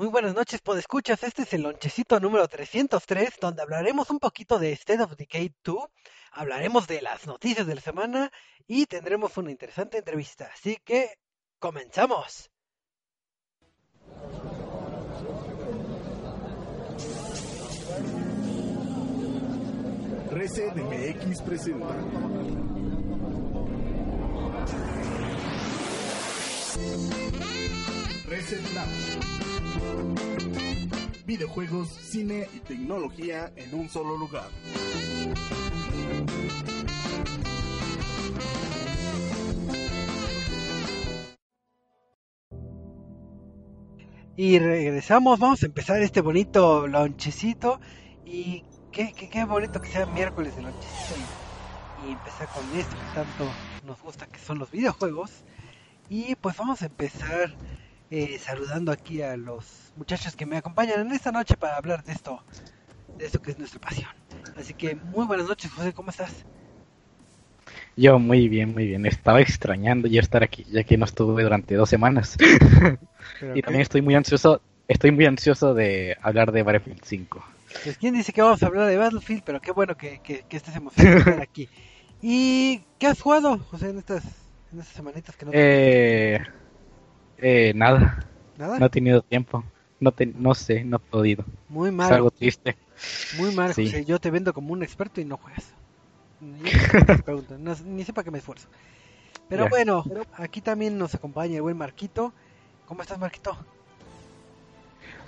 Muy buenas noches, escuchas. Este es el lonchecito número 303, donde hablaremos un poquito de State of Decay 2, hablaremos de las noticias de la semana y tendremos una interesante entrevista. Así que, comenzamos. Reset MX presenta. Reset Lab. Videojuegos, cine y tecnología en un solo lugar. Y regresamos, vamos a empezar este bonito lonchecito y qué, qué, qué bonito que sea miércoles de lonchecito y, y empezar con esto que tanto nos gusta que son los videojuegos. Y pues vamos a empezar eh, saludando aquí a los muchachos que me acompañan en esta noche para hablar de esto, de esto que es nuestra pasión. Así que muy buenas noches, José, ¿cómo estás? Yo muy bien, muy bien. Estaba extrañando ya estar aquí, ya que no estuve durante dos semanas. y también estoy muy ansioso, estoy muy ansioso de hablar de Battlefield 5. Pues quién dice que vamos a hablar de Battlefield, pero qué bueno que, que, que estés emocionado de estar aquí. ¿Y qué has jugado, José, en estas, en estas semanitas que no Eh, eh, nada. ¿Nada? No he tenido tiempo. No, te, no sé, no he podido. Muy Es mal, algo triste. muy mal, Sí. José. Yo te vendo como un experto y no juegas. No- ni sepa que me esfuerzo. Pero bueno, aquí también nos acompaña el buen Marquito. ¿Cómo estás, Marquito?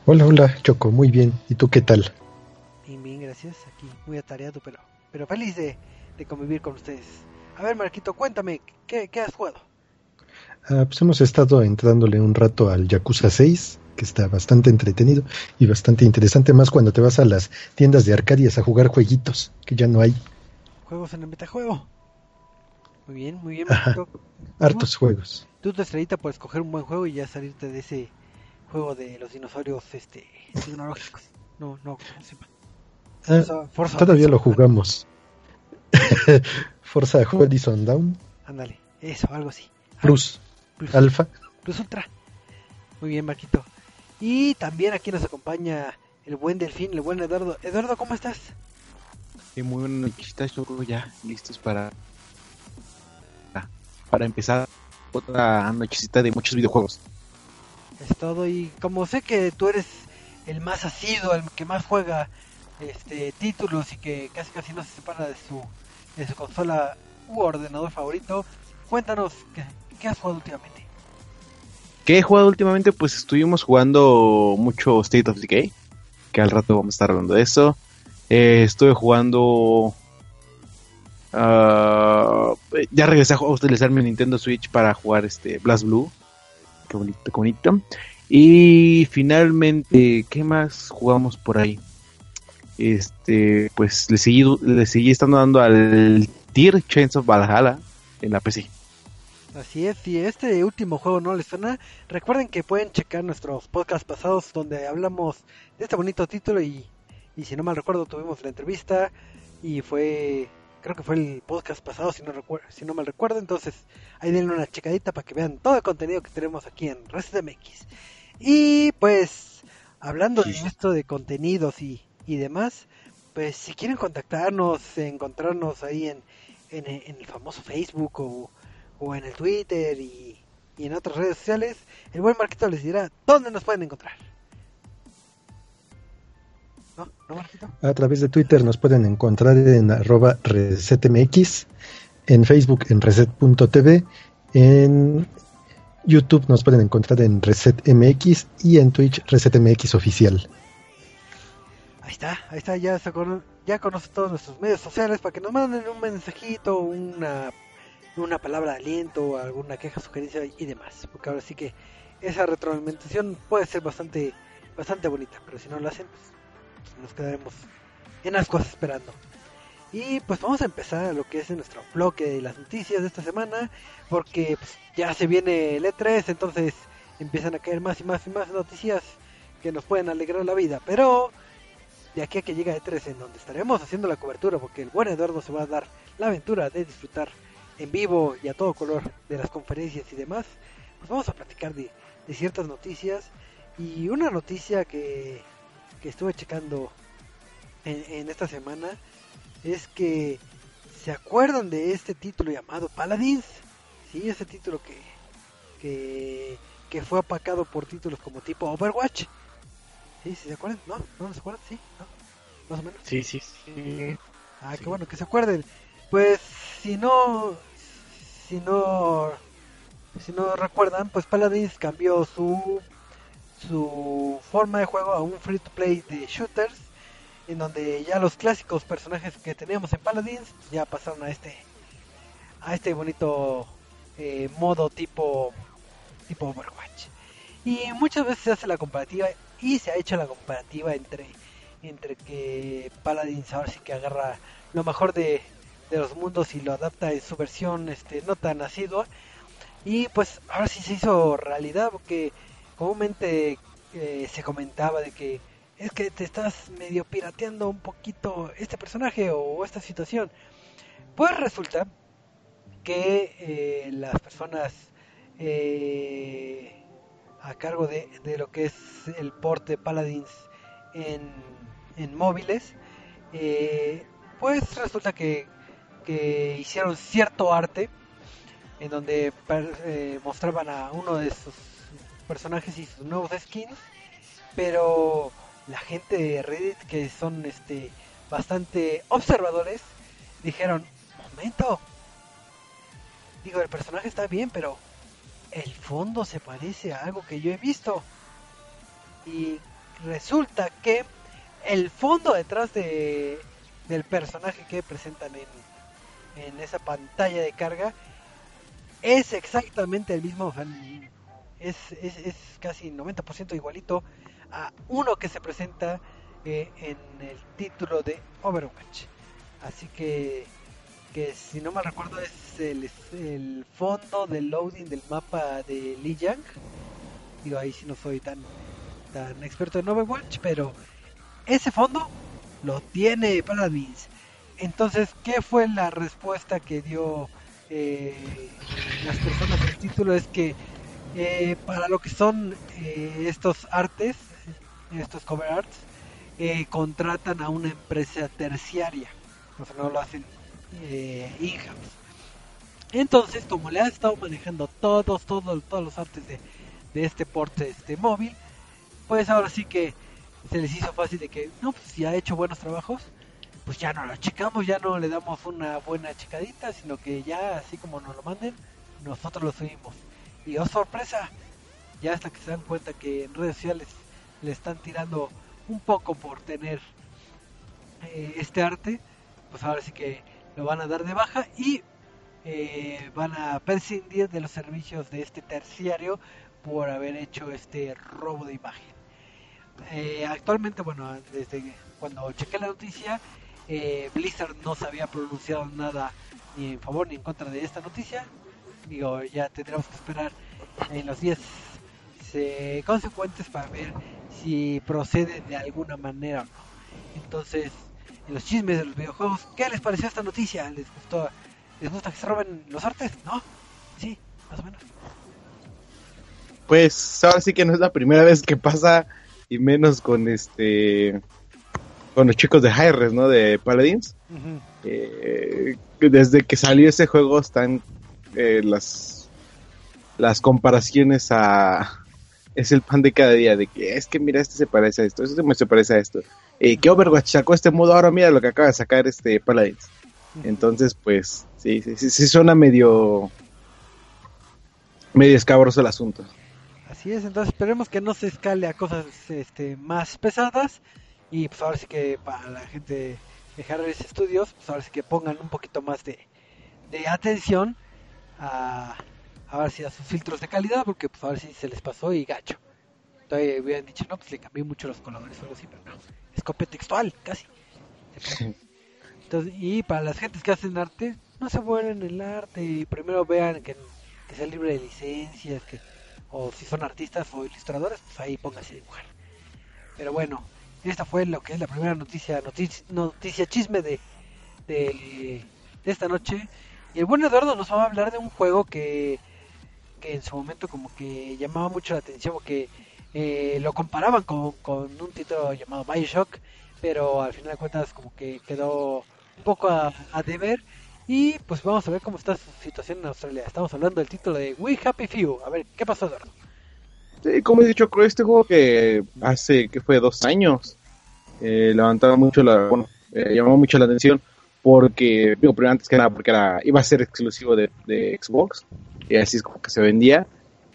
Hola, hola, Choco, muy bien. ¿Y tú qué tal? Bien, bien, gracias. Aquí muy atareado, pero, pero feliz de, de convivir con ustedes. A ver, Marquito, cuéntame, ¿qué, qué has jugado? Ah, pues hemos estado entrándole un rato al Yakuza 6, que está bastante entretenido y bastante interesante, más cuando te vas a las tiendas de Arcadias a jugar jueguitos, que ya no hay. ¿Juegos en el metajuego? Muy bien, muy bien. Hartos juegos. Tú tu estrellita por escoger un buen juego y ya salirte de ese juego de los dinosaurios este tecnológicos. No, no, ¿cómo se llama? Ah, Forza- Forza todavía lo jugamos. Forza Horizon Down, Ándale, eso, algo así. Plus, Plus, Alpha. Plus Ultra. Muy bien, Marquito. Y también aquí nos acompaña el buen Delfín, el buen Eduardo. Eduardo, ¿cómo estás? Sí, muy buenas noches, Choco, ya listos para para empezar otra nochecita de muchos videojuegos. Es todo y como sé que tú eres el más asiduo, el que más juega este títulos y que casi casi no se separa de su de su consola u ordenador favorito, cuéntanos qué, qué has jugado últimamente. ¿Qué he jugado últimamente? Pues estuvimos jugando mucho State of Decay, que al rato vamos a estar hablando de eso. Eh, estuve jugando... ah, ya regresé a utilizar mi Nintendo Switch para jugar este Blast Blue. Qué bonito, bonito. Y finalmente, ¿qué más jugamos por ahí? Este, pues le seguí, le seguí estando dando al Tier Chains of Valhalla en la PC. Así es, si este último juego no les suena, recuerden que pueden checar nuestros podcasts pasados donde hablamos de este bonito título y, y si no mal recuerdo tuvimos la entrevista y fue, creo que fue el podcast pasado si no, si no mal recuerdo, entonces ahí denle una checadita para que vean todo el contenido que tenemos aquí en Resident MX. Y pues, hablando de esto de contenidos y, y demás, pues si quieren contactarnos, encontrarnos ahí en, en el famoso Facebook o o en el Twitter y, y en otras redes sociales, el buen Marquito les dirá dónde nos pueden encontrar. ¿No? ¿No, Marquito? A través de Twitter nos pueden encontrar en arroba resetmx, en Facebook en reset.tv, en YouTube nos pueden encontrar en resetmx y en Twitch resetmx oficial. Ahí está, ahí está, ya, se cono- ya conoce todos nuestros medios sociales para que nos manden un mensajito, una, una palabra de aliento, alguna queja, sugerencia y demás. Porque ahora sí que esa retroalimentación puede ser bastante, bastante bonita, pero si no lo hacen, pues nos quedaremos en ascuas esperando. Y pues vamos a empezar lo que es nuestro bloque de las noticias de esta semana, porque pues, ya se viene el E3, entonces empiezan a caer más y más y más noticias que nos pueden alegrar la vida. Pero de aquí a que llega E3, en donde estaremos haciendo la cobertura, porque el buen Eduardo se va a dar la aventura de disfrutar en vivo y a todo color de las conferencias y demás, pues vamos a platicar de, de ciertas noticias Y una noticia que, que estuve checando en, en esta semana es que se acuerdan de este título llamado Paladins, sí, ese título que, que, que fue apacado por títulos como tipo Overwatch. Sí, ¿sí se acuerdan? ¿No? ¿No se acuerdan? Sí, ¿no? Más o menos. Sí, sí, sí. Ah, Sí. qué bueno que se acuerden. Pues si no, si no, si no recuerdan, pues Paladins cambió su su forma de juego a un free to play de shooters, en donde ya los clásicos personajes que teníamos en Paladins ya pasaron a este a este bonito eh, modo tipo tipo Overwatch. Y muchas veces se hace la comparativa y se ha hecho la comparativa entre entre que Paladins ahora sí que agarra lo mejor de, de los mundos y lo adapta en su versión este no tan asidua. Y pues ahora sí se hizo realidad porque comúnmente eh, se comentaba de que es que te estás medio pirateando un poquito este personaje o esta situación pues resulta que eh, las personas eh, a cargo de, de lo que es el porte Paladins en, en móviles, pues resulta que, que hicieron cierto arte en donde eh, mostraban a uno de sus personajes y sus nuevos skins, pero la gente de Reddit que son este bastante observadores dijeron, momento, digo el personaje está bien, pero el fondo se parece a algo que yo he visto. Y resulta que el fondo detrás de del personaje que presentan en, en esa pantalla de carga es exactamente el mismo es, es, es casi 90% igualito a uno que se presenta eh, en el título de Overwatch así que que si no mal recuerdo es el, el fondo del loading del mapa de Lijiang digo ahí sí no soy tan tan experto en Overwatch, pero ese fondo lo tiene Paladins. Entonces, ¿qué fue la respuesta que dio eh, las personas del título? Es que eh, para lo que son eh, estos artes, estos cover arts, eh, contratan a una empresa terciaria, o sea, no lo hacen eh, in-house. Entonces, como le han estado manejando todos, todos, todos los artes de, de este porte este móvil, pues ahora sí que se les hizo fácil de que, no, pues si ha hecho buenos trabajos, pues ya no lo checamos, ya no le damos una buena checadita, sino que ya así como nos lo manden, nosotros lo subimos. Y oh sorpresa, ya hasta que se dan cuenta que en redes sociales le están tirando un poco por tener eh, este arte, pues ahora sí que lo van a dar de baja y eh, van a prescindir de los servicios de este terciario por haber hecho este robo de imagen. Eh, actualmente, bueno, desde cuando chequé la noticia, eh, Blizzard no se había pronunciado nada ni en favor ni en contra de esta noticia. Digo, ya tendremos que esperar en los días eh, consecuentes para ver si procede de alguna manera o no. Entonces, en los chismes de los videojuegos, ¿qué les pareció esta noticia? ¿Les gustó? ¿Les gusta que se roben los artes? ¿No? Sí, más o menos. Pues ahora sí que no es la primera vez que pasa y menos con este con los chicos de Hi-Res, ¿no? De Paladins. Eh, desde que salió ese juego están eh, las las comparaciones a es el pan de cada día de que es que mira este se parece a esto, este se parece a esto. Eh, que Overwatch sacó este modo, ahora mira lo que acaba de sacar este Paladins. Entonces, pues, sí, sí, sí, sí suena medio medio escabroso el asunto. Así es, entonces esperemos que no se escale a cosas este, más pesadas y pues ahora sí que para la gente de Harris Studios, pues ahora sí que pongan un poquito más de, de atención a, a ver si a sus filtros de calidad, porque pues ahora sí se les pasó y gacho. Todavía hubieran dicho, no, pues le cambié mucho los colores o algo así, pero no, es copia textual, casi. Entonces, y para las gentes que hacen arte, no se vuelven el arte y primero vean que, que sea libre de licencias, que o si son artistas o ilustradores, pues ahí pónganse a dibujar. Pero bueno, esta fue lo que es la primera noticia, noticia, chisme de, de, de esta noche. Y el buen Eduardo nos va a hablar de un juego que, que en su momento como que llamaba mucho la atención porque eh, lo comparaban con, con un título llamado Bioshock, pero al final de cuentas como que quedó un poco a, a deber. Y pues vamos a ver cómo está su situación en Australia. Estamos hablando del título de We Happy Few. A ver, ¿qué pasó, Eduardo? Sí, como he dicho, este juego que hace, que fue dos años, eh, levantaba mucho la, bueno, eh, llamaba mucho la atención porque, digo, primero antes que nada, porque era, iba a ser exclusivo de, de Xbox, y así es como que se vendía,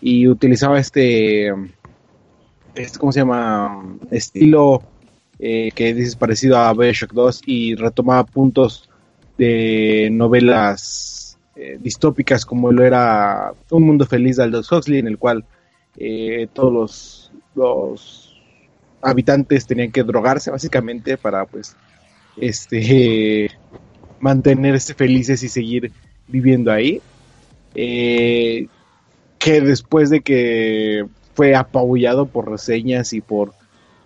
y utilizaba este, este ¿cómo se llama? Estilo eh, que dices parecido a Bioshock 2 y retomaba puntos de novelas eh, distópicas como lo era Un Mundo Feliz de Aldous Huxley, en el cual eh, todos los, los habitantes tenían que drogarse básicamente para pues este mantenerse felices y seguir viviendo ahí. Eh, que después de que fue apabullado por reseñas y por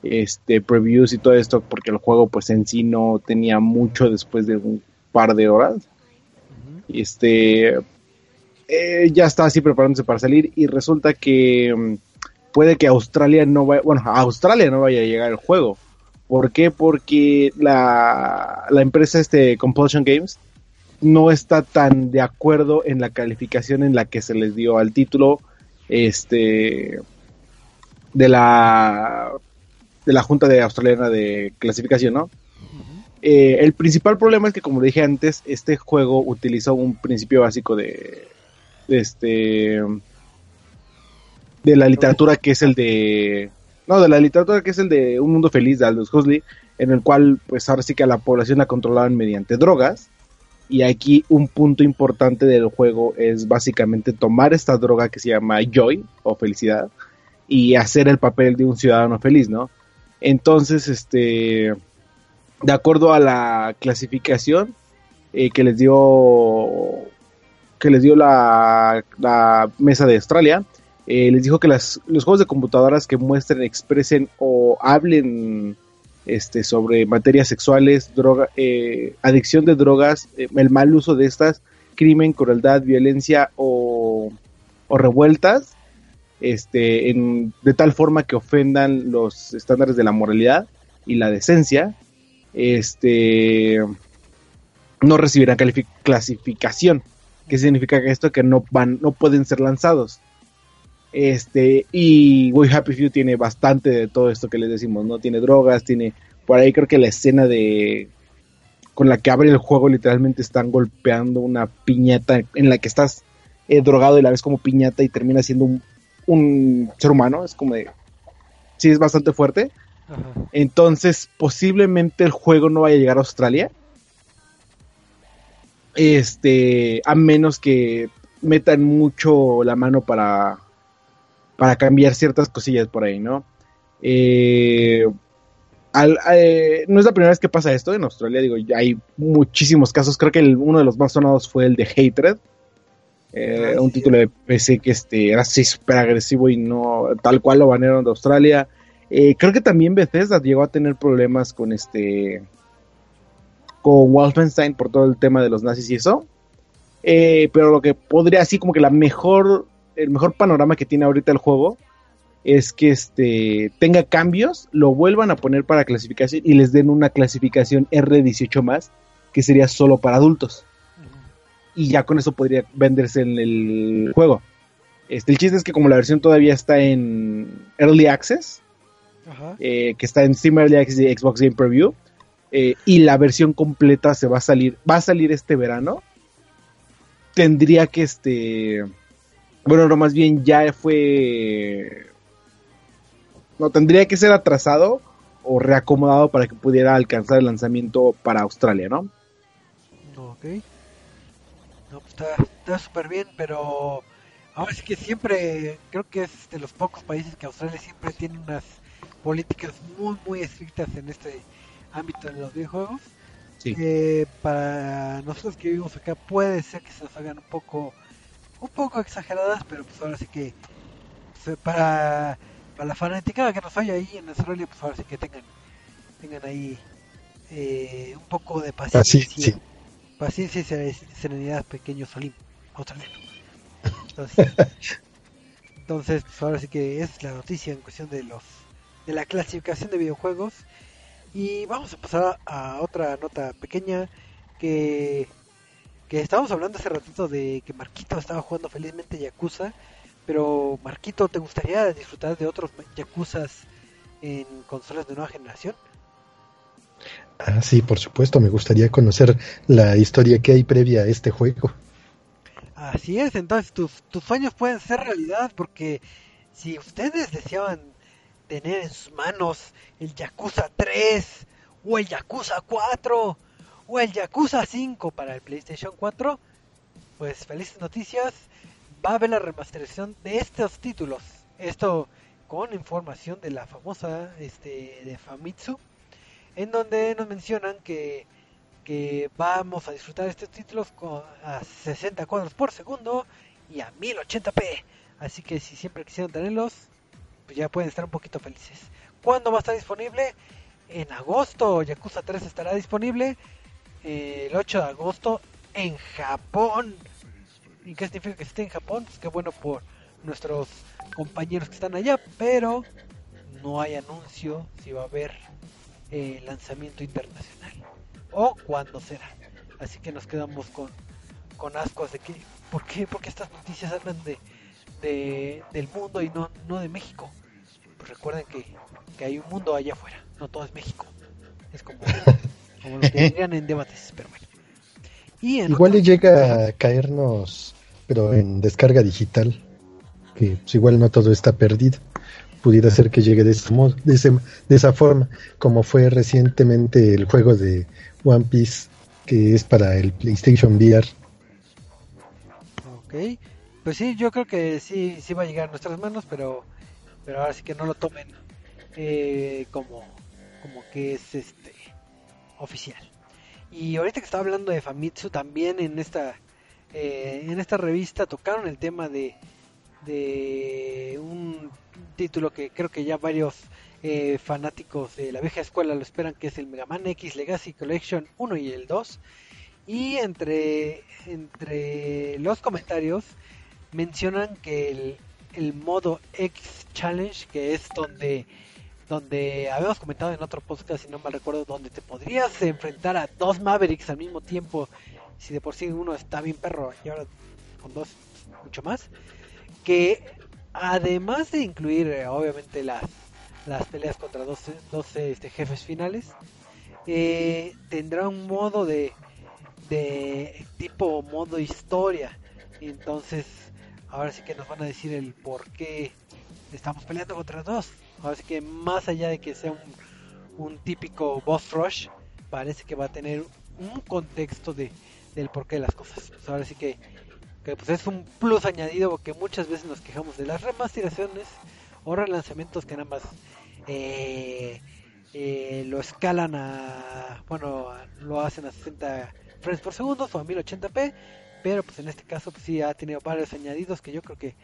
este previews y todo esto, porque el juego pues en sí no tenía mucho después de un par de horas. Este eh, ya está así preparándose para salir y resulta que mm, puede que Australia no vaya, bueno, a Australia no vaya a llegar el juego. ¿Por qué? Porque la, la empresa este Compulsion Games no está tan de acuerdo en la calificación en la que se les dio al título este de la de la Junta de Australiana de Clasificación, ¿no? Eh, el principal problema es que, como dije antes, este juego utilizó un principio básico de, de este de la literatura que es el de no de la literatura que es el de un mundo feliz de Aldous Huxley en el cual pues ahora sí que a la población la controlaban mediante drogas y aquí un punto importante del juego es básicamente tomar esta droga que se llama joy o felicidad y hacer el papel de un ciudadano feliz, ¿no? Entonces, este, de acuerdo a la clasificación eh, que les dio que les dio la, mesa de Australia, eh, les dijo que las, los juegos de computadoras que muestren, expresen o hablen este, sobre materias sexuales, droga, eh, adicción de drogas, eh, el mal uso de estas, crimen, crueldad, violencia o, revueltas, este, de tal forma que ofendan los estándares de la moralidad y la decencia, este, no recibirán clasificación. ¿Qué significa esto? Que no van, no pueden ser lanzados. Este, y We Happy Few tiene bastante de todo esto que les decimos, ¿no? Tiene drogas, tiene por ahí creo que la escena de con la que abre el juego literalmente están golpeando una piñata en la que estás eh, drogado y la ves como piñata y termina siendo un, un ser humano, es como de sí es bastante fuerte. Ajá. Entonces, posiblemente el juego no vaya a llegar a Australia. Este, a menos que metan mucho la mano para para cambiar ciertas cosillas por ahí, ¿no? Eh, al, eh, no es la primera vez que pasa esto en Australia, digo, hay muchísimos casos, creo que el, uno de los más sonados fue el de Hatred, eh, un título de PC que este, era así súper agresivo y no tal cual lo banearon de Australia. Eh, creo que también Bethesda llegó a tener problemas con este con Wolfenstein por todo el tema de los nazis y eso. Eh, pero lo que podría, así como que la mejor, el mejor panorama que tiene ahorita el juego es que este tenga cambios, lo vuelvan a poner para clasificación y les den una clasificación R18 más, que sería solo para adultos. Y ya con eso podría venderse en el juego. Este, el chiste es que como la versión todavía está en Early Access, eh, que está en Steam Early Access y Xbox Game Preview, eh, y la versión completa se va a salir, va a salir este verano, tendría que este, bueno, no más bien ya fue no tendría que ser atrasado o reacomodado para que pudiera alcanzar el lanzamiento para Australia, ¿no? Ok. No, pues está súper bien, pero ahora sí que siempre, creo que es de los pocos países que Australia siempre tiene unas políticas muy, muy estrictas en este ámbito de los videojuegos. Sí. Eh, para nosotros que vivimos acá puede ser que se nos hagan un poco, un poco exageradas, pero pues ahora sí que pues, para para la fanática que nos haya ahí en Australia, pues ahora sí que tengan, tengan ahí eh, un poco de paciencia. Paciencia y serenidad, pequeños Olim australianos. Entonces, Entonces, pues ahora sí que es la noticia en cuestión de los de la clasificación de videojuegos. Y vamos a pasar a otra nota pequeña que que estábamos hablando hace ratito de que Marquito estaba jugando felizmente Yakuza, pero Marquito, ¿te gustaría disfrutar de otros Yakuzas en consolas de nueva generación? Ah, sí, por supuesto, me gustaría conocer la historia que hay previa a este juego. Así es, entonces tus, tus sueños pueden ser realidad porque si ustedes deseaban tener en sus manos el Yakuza 3 o el Yakuza 4 o el Yakuza 5 para el PlayStation 4, pues felices noticias, va a haber la remasterización de estos títulos. Esto con información de la famosa este, de Famitsu, en donde nos mencionan que, que vamos a disfrutar estos títulos con, a 60 cuadros por segundo y a 1080p. Así que si siempre quisieron tenerlos, pues ya pueden estar un poquito felices. ¿Cuándo va a estar disponible? En agosto Yakuza 3 estará disponible el 8 de agosto en Japón. ¿Y qué significa que esté en Japón? Pues qué bueno por nuestros compañeros que están allá, pero no hay anuncio si va a haber eh, lanzamiento internacional o cuándo será. Así que nos quedamos con, con ascos de que, ¿por qué? Porque estas noticias hablan de, de, del mundo y no, no de México. Pues recuerden que, que hay un mundo allá afuera, no todo es México. Es como como lo que dirían en debates, pero bueno. igual le llega a caernos, pero en descarga digital, que pues, igual no todo está perdido. Pudiera ser que llegue de, ese, de, ese, de esa forma, como fue recientemente el juego de One Piece, que es para el PlayStation VR. Ok, pues sí, yo creo que sí, sí va a llegar a nuestras manos, pero, pero ahora sí que no lo tomen eh, como, como que es este oficial. Y ahorita que estaba hablando de Famitsu, también en esta, eh, en esta revista tocaron el tema de, de un título que creo que ya varios eh, fanáticos de la vieja escuela lo esperan, que es el Mega Man X Legacy Collection 1 y el 2. Y entre, entre los comentarios mencionan que el, el modo X Challenge, que es donde donde habíamos comentado en otro podcast, si no mal recuerdo, donde te podrías enfrentar a dos Mavericks al mismo tiempo, si de por sí uno está bien perro y ahora con dos mucho más, que además de incluir eh, obviamente las, las peleas contra 12, 12 este, jefes finales, eh, tendrá un modo de, de tipo modo historia, entonces ahora sí que nos van a decir el por qué estamos peleando contra dos Así que más allá de que sea un, típico boss rush, parece que va a tener un contexto de, del porqué de las cosas. Pues ahora sí que, pues es un plus añadido porque muchas veces nos quejamos de las remasterizaciones o relanzamientos que nada más eh, eh, lo escalan a, bueno, lo hacen a 60 frames por segundo o a 1080p, pero pues en este caso pues sí ha tenido varios añadidos que yo creo que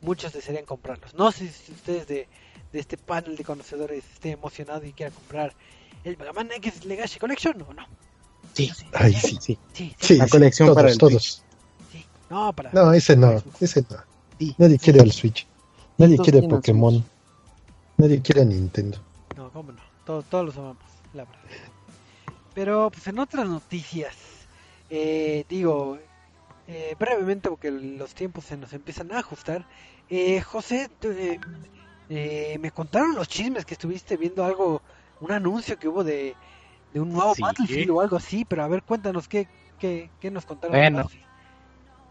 muchos desearían comprarlos. No sé si ustedes de de este panel de conocedores esté emocionado y quiera comprar el Mega Man X Legacy Collection o no. Sí, sí, sí. sí, la colección todos, para el todos. Sí. No, para no, ese no, ese no. Nadie quiere el Switch. Nadie quiere Pokémon. Nadie quiere Nintendo. No, cómo no. Todos, todos los amamos, la verdad. Pero pues en otras noticias, eh, digo, eh, brevemente porque los tiempos se nos empiezan a ajustar. Eh, José, eh, eh, me contaron los chismes que estuviste viendo algo, un anuncio que hubo de, de un nuevo Battlefield o algo así, pero a ver, cuéntanos qué, qué, qué nos contaron. Bueno,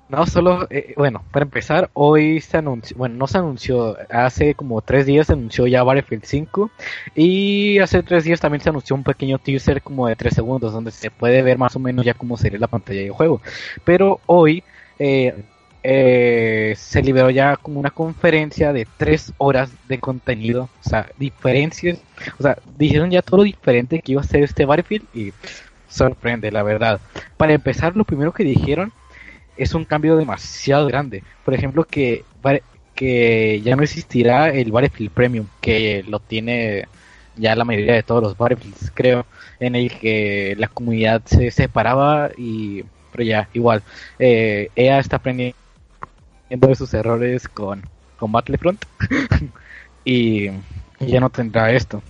no solo, eh, bueno, para empezar, hoy se anunció, bueno, no se anunció, hace como tres días se anunció ya Battlefield 5 y hace tres días también se anunció un pequeño teaser como de tres segundos donde se puede ver más o menos ya cómo sería la pantalla de juego. Pero hoy eh, eh, se liberó ya como una conferencia de tres horas de contenido, o sea, diferencias, o sea, dijeron ya todo lo diferente que iba a ser este Battlefield y sorprende, la verdad. Para empezar, lo primero que dijeron es un cambio demasiado grande. Por ejemplo, que, que ya no existirá el Battlefield Premium, que lo tiene ya la mayoría de todos los Battlefields, creo, en el que la comunidad se separaba y pero ya igual eh, EA está aprendiendo de sus errores con con Battlefront. y, ya no tendrá esto.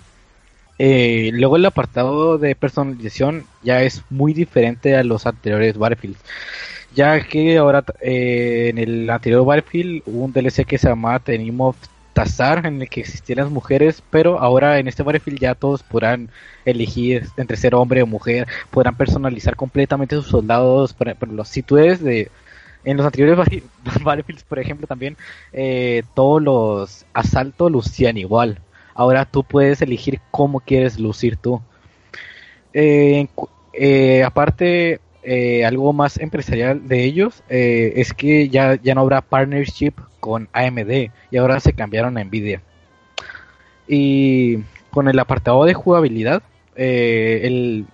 Eh, luego el apartado de personalización ya es muy diferente a los anteriores Battlefield. Ya que ahora eh, en el anterior Battlefield hubo un DLC que se llamaba Tenimos Tazar en el que existían las mujeres, pero ahora en este Battlefield ya todos podrán elegir entre ser hombre o mujer, podrán personalizar completamente sus soldados. Por ejemplo, si tú eres de. En los anteriores Battlefields, por ejemplo, también eh, todos los asaltos lucían igual. Ahora tú puedes elegir cómo quieres lucir tú. Eh, eh, aparte, algo más empresarial de ellos es que ya, ya no habrá partnership con AMD y ahora se cambiaron a Nvidia. Y con el apartado de jugabilidad, el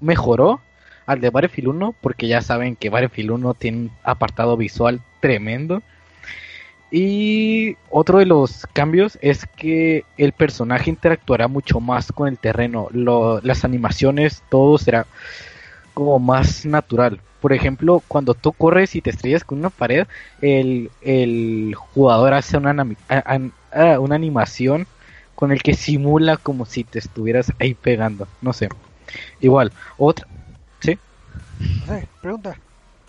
mejoró al de Battlefield 1 porque ya saben que Battlefield 1 tiene un apartado visual tremendo. Y otro de los cambios es que el personaje interactuará mucho más con el terreno. las animaciones, todo será como más natural. Por ejemplo, cuando tú corres y te estrellas con una pared, el, el jugador hace una, una animación con el que simula como si te estuvieras ahí pegando. No sé. Igual, otra, pregunta.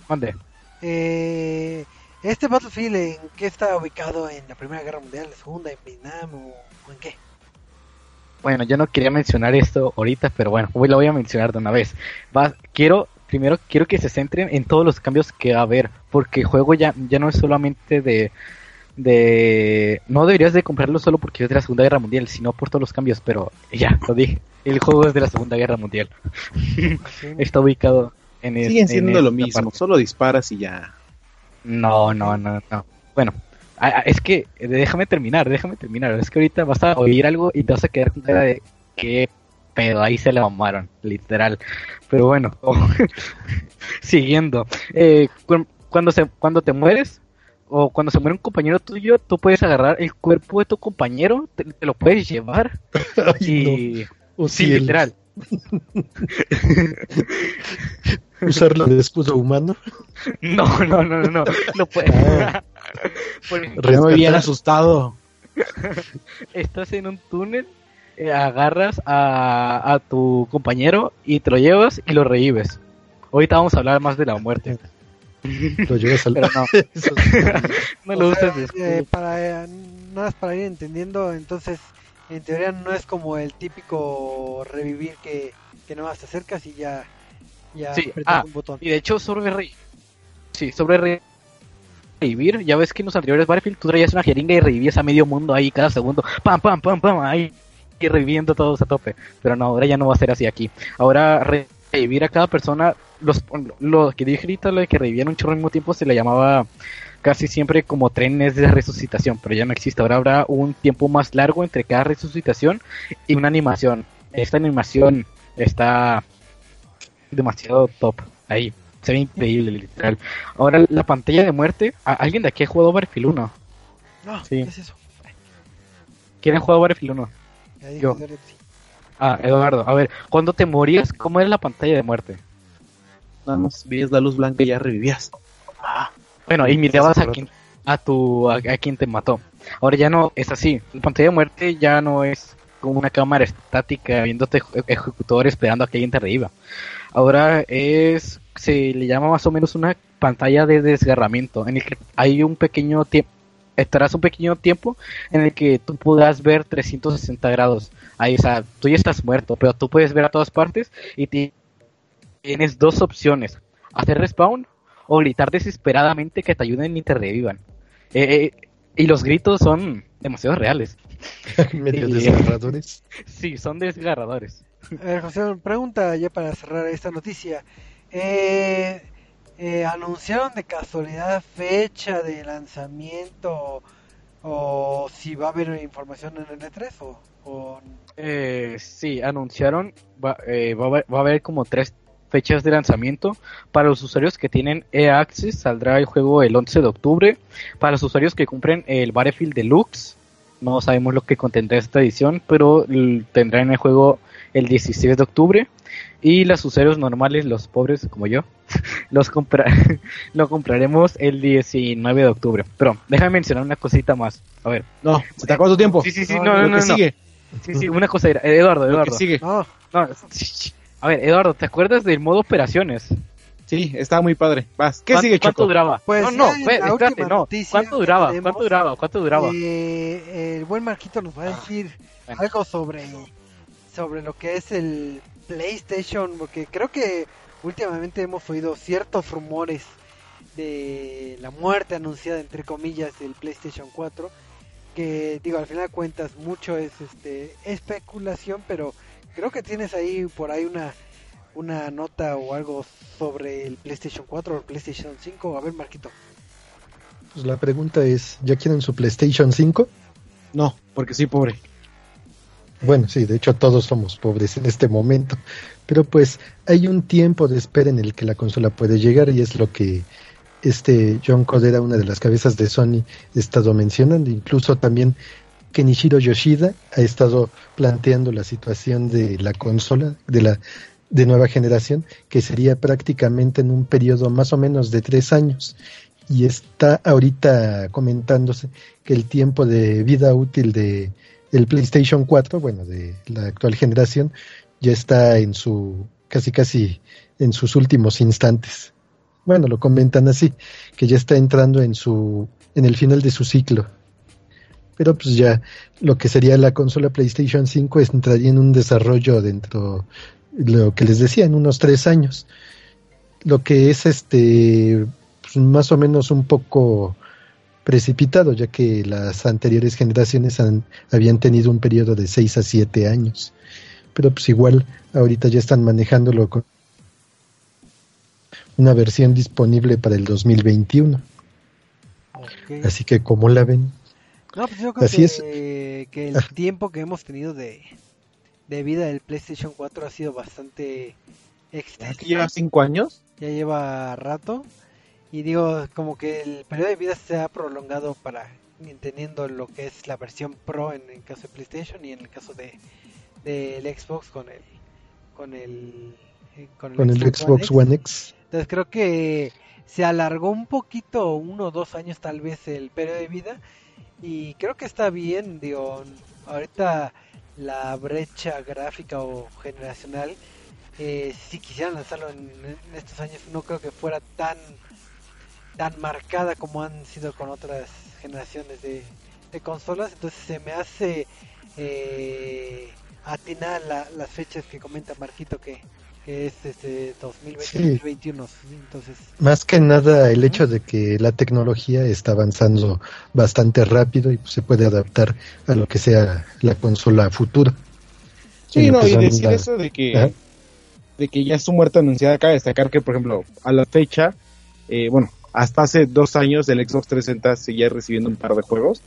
¿Dónde? Eh, ¿Este Battlefield en qué está ubicado? ¿En la Primera Guerra Mundial, la Segunda, en Vietnam o, en qué? Bueno, yo no quería mencionar esto ahorita, pero bueno, hoy lo voy a mencionar de una vez. Va, quiero, primero quiero que se centren en todos los cambios que va a haber, porque el juego ya, ya no es solamente de, de... No deberías de comprarlo solo porque es de la Segunda Guerra Mundial, sino por todos los cambios, pero ya, lo dije. El juego es de la Segunda Guerra Mundial. Está ubicado Siguen siendo lo mismo, solo disparas y ya. No, no, no, no. Bueno, es que déjame terminar, déjame terminar. Es que ahorita vas a oír algo y te vas a quedar con cara de que pedo, ahí se le mamaron, literal. Pero bueno, siguiendo. Eh, cuando, se, cuando te mueres, o cuando se muere un compañero tuyo, tú puedes agarrar el cuerpo de tu compañero, te, lo puedes llevar. y. sí, literal. ¿Usarlo de escudo humano? No, no, no, no, no. puedes. Ah. Me bien asustado. Estás en un túnel, eh, agarras a, a tu compañero y te lo llevas y lo revives. Ahorita vamos a hablar más de la muerte. Lo llevas al... Pero no. no lo uses eh, para, eh, nada más para ir entendiendo, entonces en teoría no es como el típico revivir que, que no te acercas y ya, ya sí. ah, un botón. Y de hecho sobre re... sí, sobre revivir, ya ves que en los anteriores Battlefield tú traías una jeringa y revivías a medio mundo ahí cada segundo, pam pam pam pam ahí y reviviendo todos a tope. Pero no, ahora ya no va a ser así aquí. Ahora revivir a cada persona, los lo que dije ahorita, lo de que revivían un chorro al mismo tiempo se le llamaba casi siempre como trenes de resucitación, pero ya no existe. Ahora habrá un tiempo más largo entre cada resucitación y una animación. Esta animación está demasiado top ahí. Se ve increíble, literal. Ahora, la pantalla de muerte. ¿Alguien de aquí ha jugado Battlefield 1? No, ¿qué es eso? ¿Quién ha jugado Battlefield 1? Yo. Ah, Eduardo. A ver, cuando te morías, ¿cómo era la pantalla de muerte? Nada más veías la luz blanca y ya revivías. Ah. Bueno, y mirabas a quien, a tu, a, quien te mató. Ahora ya no es así. La pantalla de muerte ya no es como una cámara estática viéndote ejecutor esperando a que alguien te reviva. Ahora es, se le llama más o menos una pantalla de desgarramiento, en el que hay un pequeño tiempo, estarás un pequeño tiempo en el que tú puedas ver 360 grados. Ahí, o sea, tú ya estás muerto, pero tú puedes ver a todas partes y tienes dos opciones. Hacer respawn o gritar desesperadamente que te ayuden y te revivan. Eh, eh, y los gritos son demasiado reales. Medio desgarradores. Sí, son desgarradores. José, pregunta ya para cerrar esta noticia. Eh, ¿Anunciaron de casualidad fecha de lanzamiento o si va a haber información en el E3 o, sí, anunciaron va, va, a haber como tres fechas de lanzamiento. Para los usuarios que tienen E-Access saldrá el juego el 11 de octubre. Para los usuarios que cumplen el Battlefield Deluxe, no sabemos lo que contendrá esta edición, pero tendrán el juego el 16 de octubre. Y los usuarios normales, los pobres como yo, los compra lo compraremos el 19 de octubre. Pero déjame mencionar una cosita más. A ver. No, se te acabó tu tiempo. Sí, sí, sí, No, no, no, no, sigue. Sí, sí, una cosa era. Eduardo, Eduardo. sigue. No, No, a ver, Eduardo, ¿te acuerdas del modo operaciones? Sí, estaba muy padre. Vas. ¿Qué ¿Cuán- sigue, ¿Cuánto Choco? duraba? Pues no, no, en espérate, no. ¿Cuánto duraba? tenemos, ¿Cuánto duraba? ¿Cuánto duraba? eh, el buen Marquito nos va a decir bueno. algo sobre, sobre lo que es el PlayStation, porque creo que últimamente hemos oído ciertos rumores de la muerte anunciada entre comillas del PlayStation 4 que digo al final de cuentas mucho es este especulación pero creo que tienes ahí por ahí una una nota o algo sobre el PlayStation 4 o el PlayStation 5 a ver Marquito Pues la pregunta es, ¿ya quieren su PlayStation 5? No, porque soy pobre. Bueno, sí, de hecho todos somos pobres en este momento, pero pues hay un tiempo de espera en el que la consola puede llegar y es lo que este John Codera, una de las cabezas de Sony, ha estado mencionando, incluso también Kenichiro Yoshida ha estado planteando la situación de la consola de la de nueva generación, que sería prácticamente en un periodo más o menos de tres años. Y está ahorita comentándose que el tiempo de vida útil de el PlayStation 4, bueno, de la actual generación, ya está en su casi casi en sus últimos instantes. Bueno, lo comentan así, que ya está entrando en su en el final de su ciclo. Pero pues ya lo que sería la consola PlayStation 5 entraría en un desarrollo dentro lo que les decía en unos tres años. Lo que es este pues, más o menos un poco precipitado, ya que las anteriores generaciones han, habían tenido un periodo de 6 a 7 años. Pero pues igual ahorita ya están manejándolo con una versión disponible para el 2021. Ok. Así que como la ven, No, pues yo creo Así que, es. que el tiempo que hemos tenido de, de vida del PlayStation 4 ha sido bastante extenso. ¿Aquí lleva cinco años? Ya lleva rato. Y digo, como que el periodo de vida se ha prolongado para entendiendo lo que es la versión Pro en el caso de PlayStation y en el caso de del Xbox con el con el eh, con el Xbox One X, entonces creo que se alargó un poquito, uno o dos años tal vez el periodo de vida y creo que está bien, digo, ahorita la brecha gráfica o generacional, eh, si quisieran lanzarlo en, en estos años no creo que fuera tan tan marcada como han sido con otras generaciones de, de consolas, entonces se me hace eh, atinar la- las fechas que comenta Marquito que, que es este 2020-2021, entonces más que nada el hecho de que la tecnología está avanzando bastante rápido y pues, se puede adaptar a lo que sea la consola futura. Sí, no, y decir la- eso de que, de que ya es su muerte anunciada, cabe destacar que, por ejemplo, a la fecha, eh, bueno, hasta hace dos años el Xbox 360 seguía recibiendo un par de juegos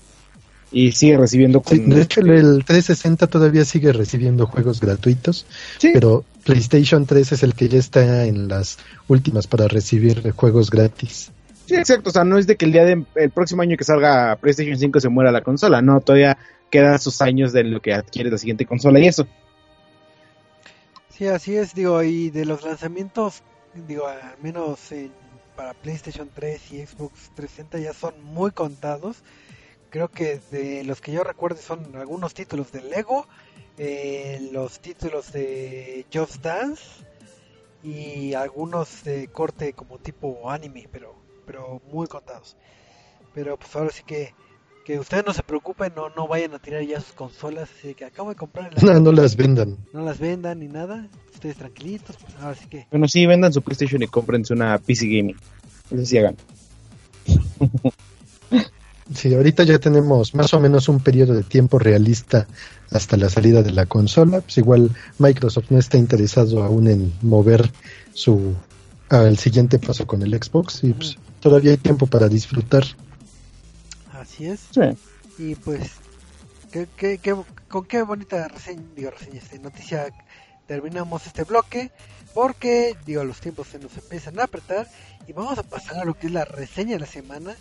y sigue recibiendo Sí, de hecho, el- el 360 todavía sigue recibiendo juegos gratuitos, Sí, pero PlayStation 3 es el que ya está en las últimas para recibir juegos gratis. sí, exacto, o sea, no es de que el día de, el próximo año que salga PlayStation 5 se muera la consola, no, todavía quedan sus años de lo que adquiere la siguiente consola y eso. Sí, así es, digo, y de los lanzamientos, digo, al menos en- para PlayStation 3 y Xbox 360 ya son muy contados. Creo que de los que yo recuerdo son algunos títulos de Lego, eh, los títulos de Just Dance y algunos de corte como tipo anime, pero pero muy contados. Pero pues ahora sí que que ustedes no se preocupen, no no vayan a tirar ya sus consolas, así que acabo de comprar la No, no las vendan. no las vendan ni nada, ustedes tranquilitos, pues ahora sí que Bueno, sí, vendan su PlayStation y cómprense una PC Gaming. Eso sí hagan. Sí, ahorita ya tenemos más o menos un periodo de tiempo realista hasta la salida de la consola. Pues igual Microsoft no está interesado aún en mover su al siguiente paso con el Xbox y pues, todavía hay tiempo para disfrutar. Así es. Sí. Y pues, ¿qué, qué, qué- con qué bonita reseña, digo, reseña, este, noticia terminamos este bloque, porque, digo, los tiempos se nos empiezan a apretar, y vamos a pasar a lo que es la reseña de la semana,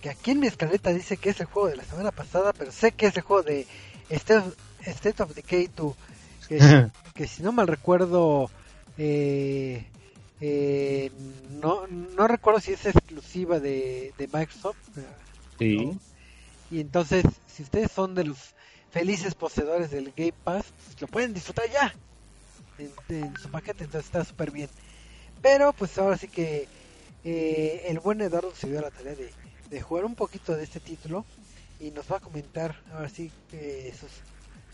que aquí en mi escaleta dice que es el juego de la semana pasada, pero sé que es el juego de State of, State of Decay 2, que, que si no mal recuerdo, Eh, eh, no, no recuerdo si es exclusiva de, de Microsoft. Sí. ¿no? Y entonces, si ustedes son de los felices poseedores del Game Pass, pues lo pueden disfrutar ya en, su paquete, entonces está súper bien. Pero pues ahora sí que eh, el buen Eduardo se dio a la tarea de, de jugar un poquito de este título y nos va a comentar ahora sí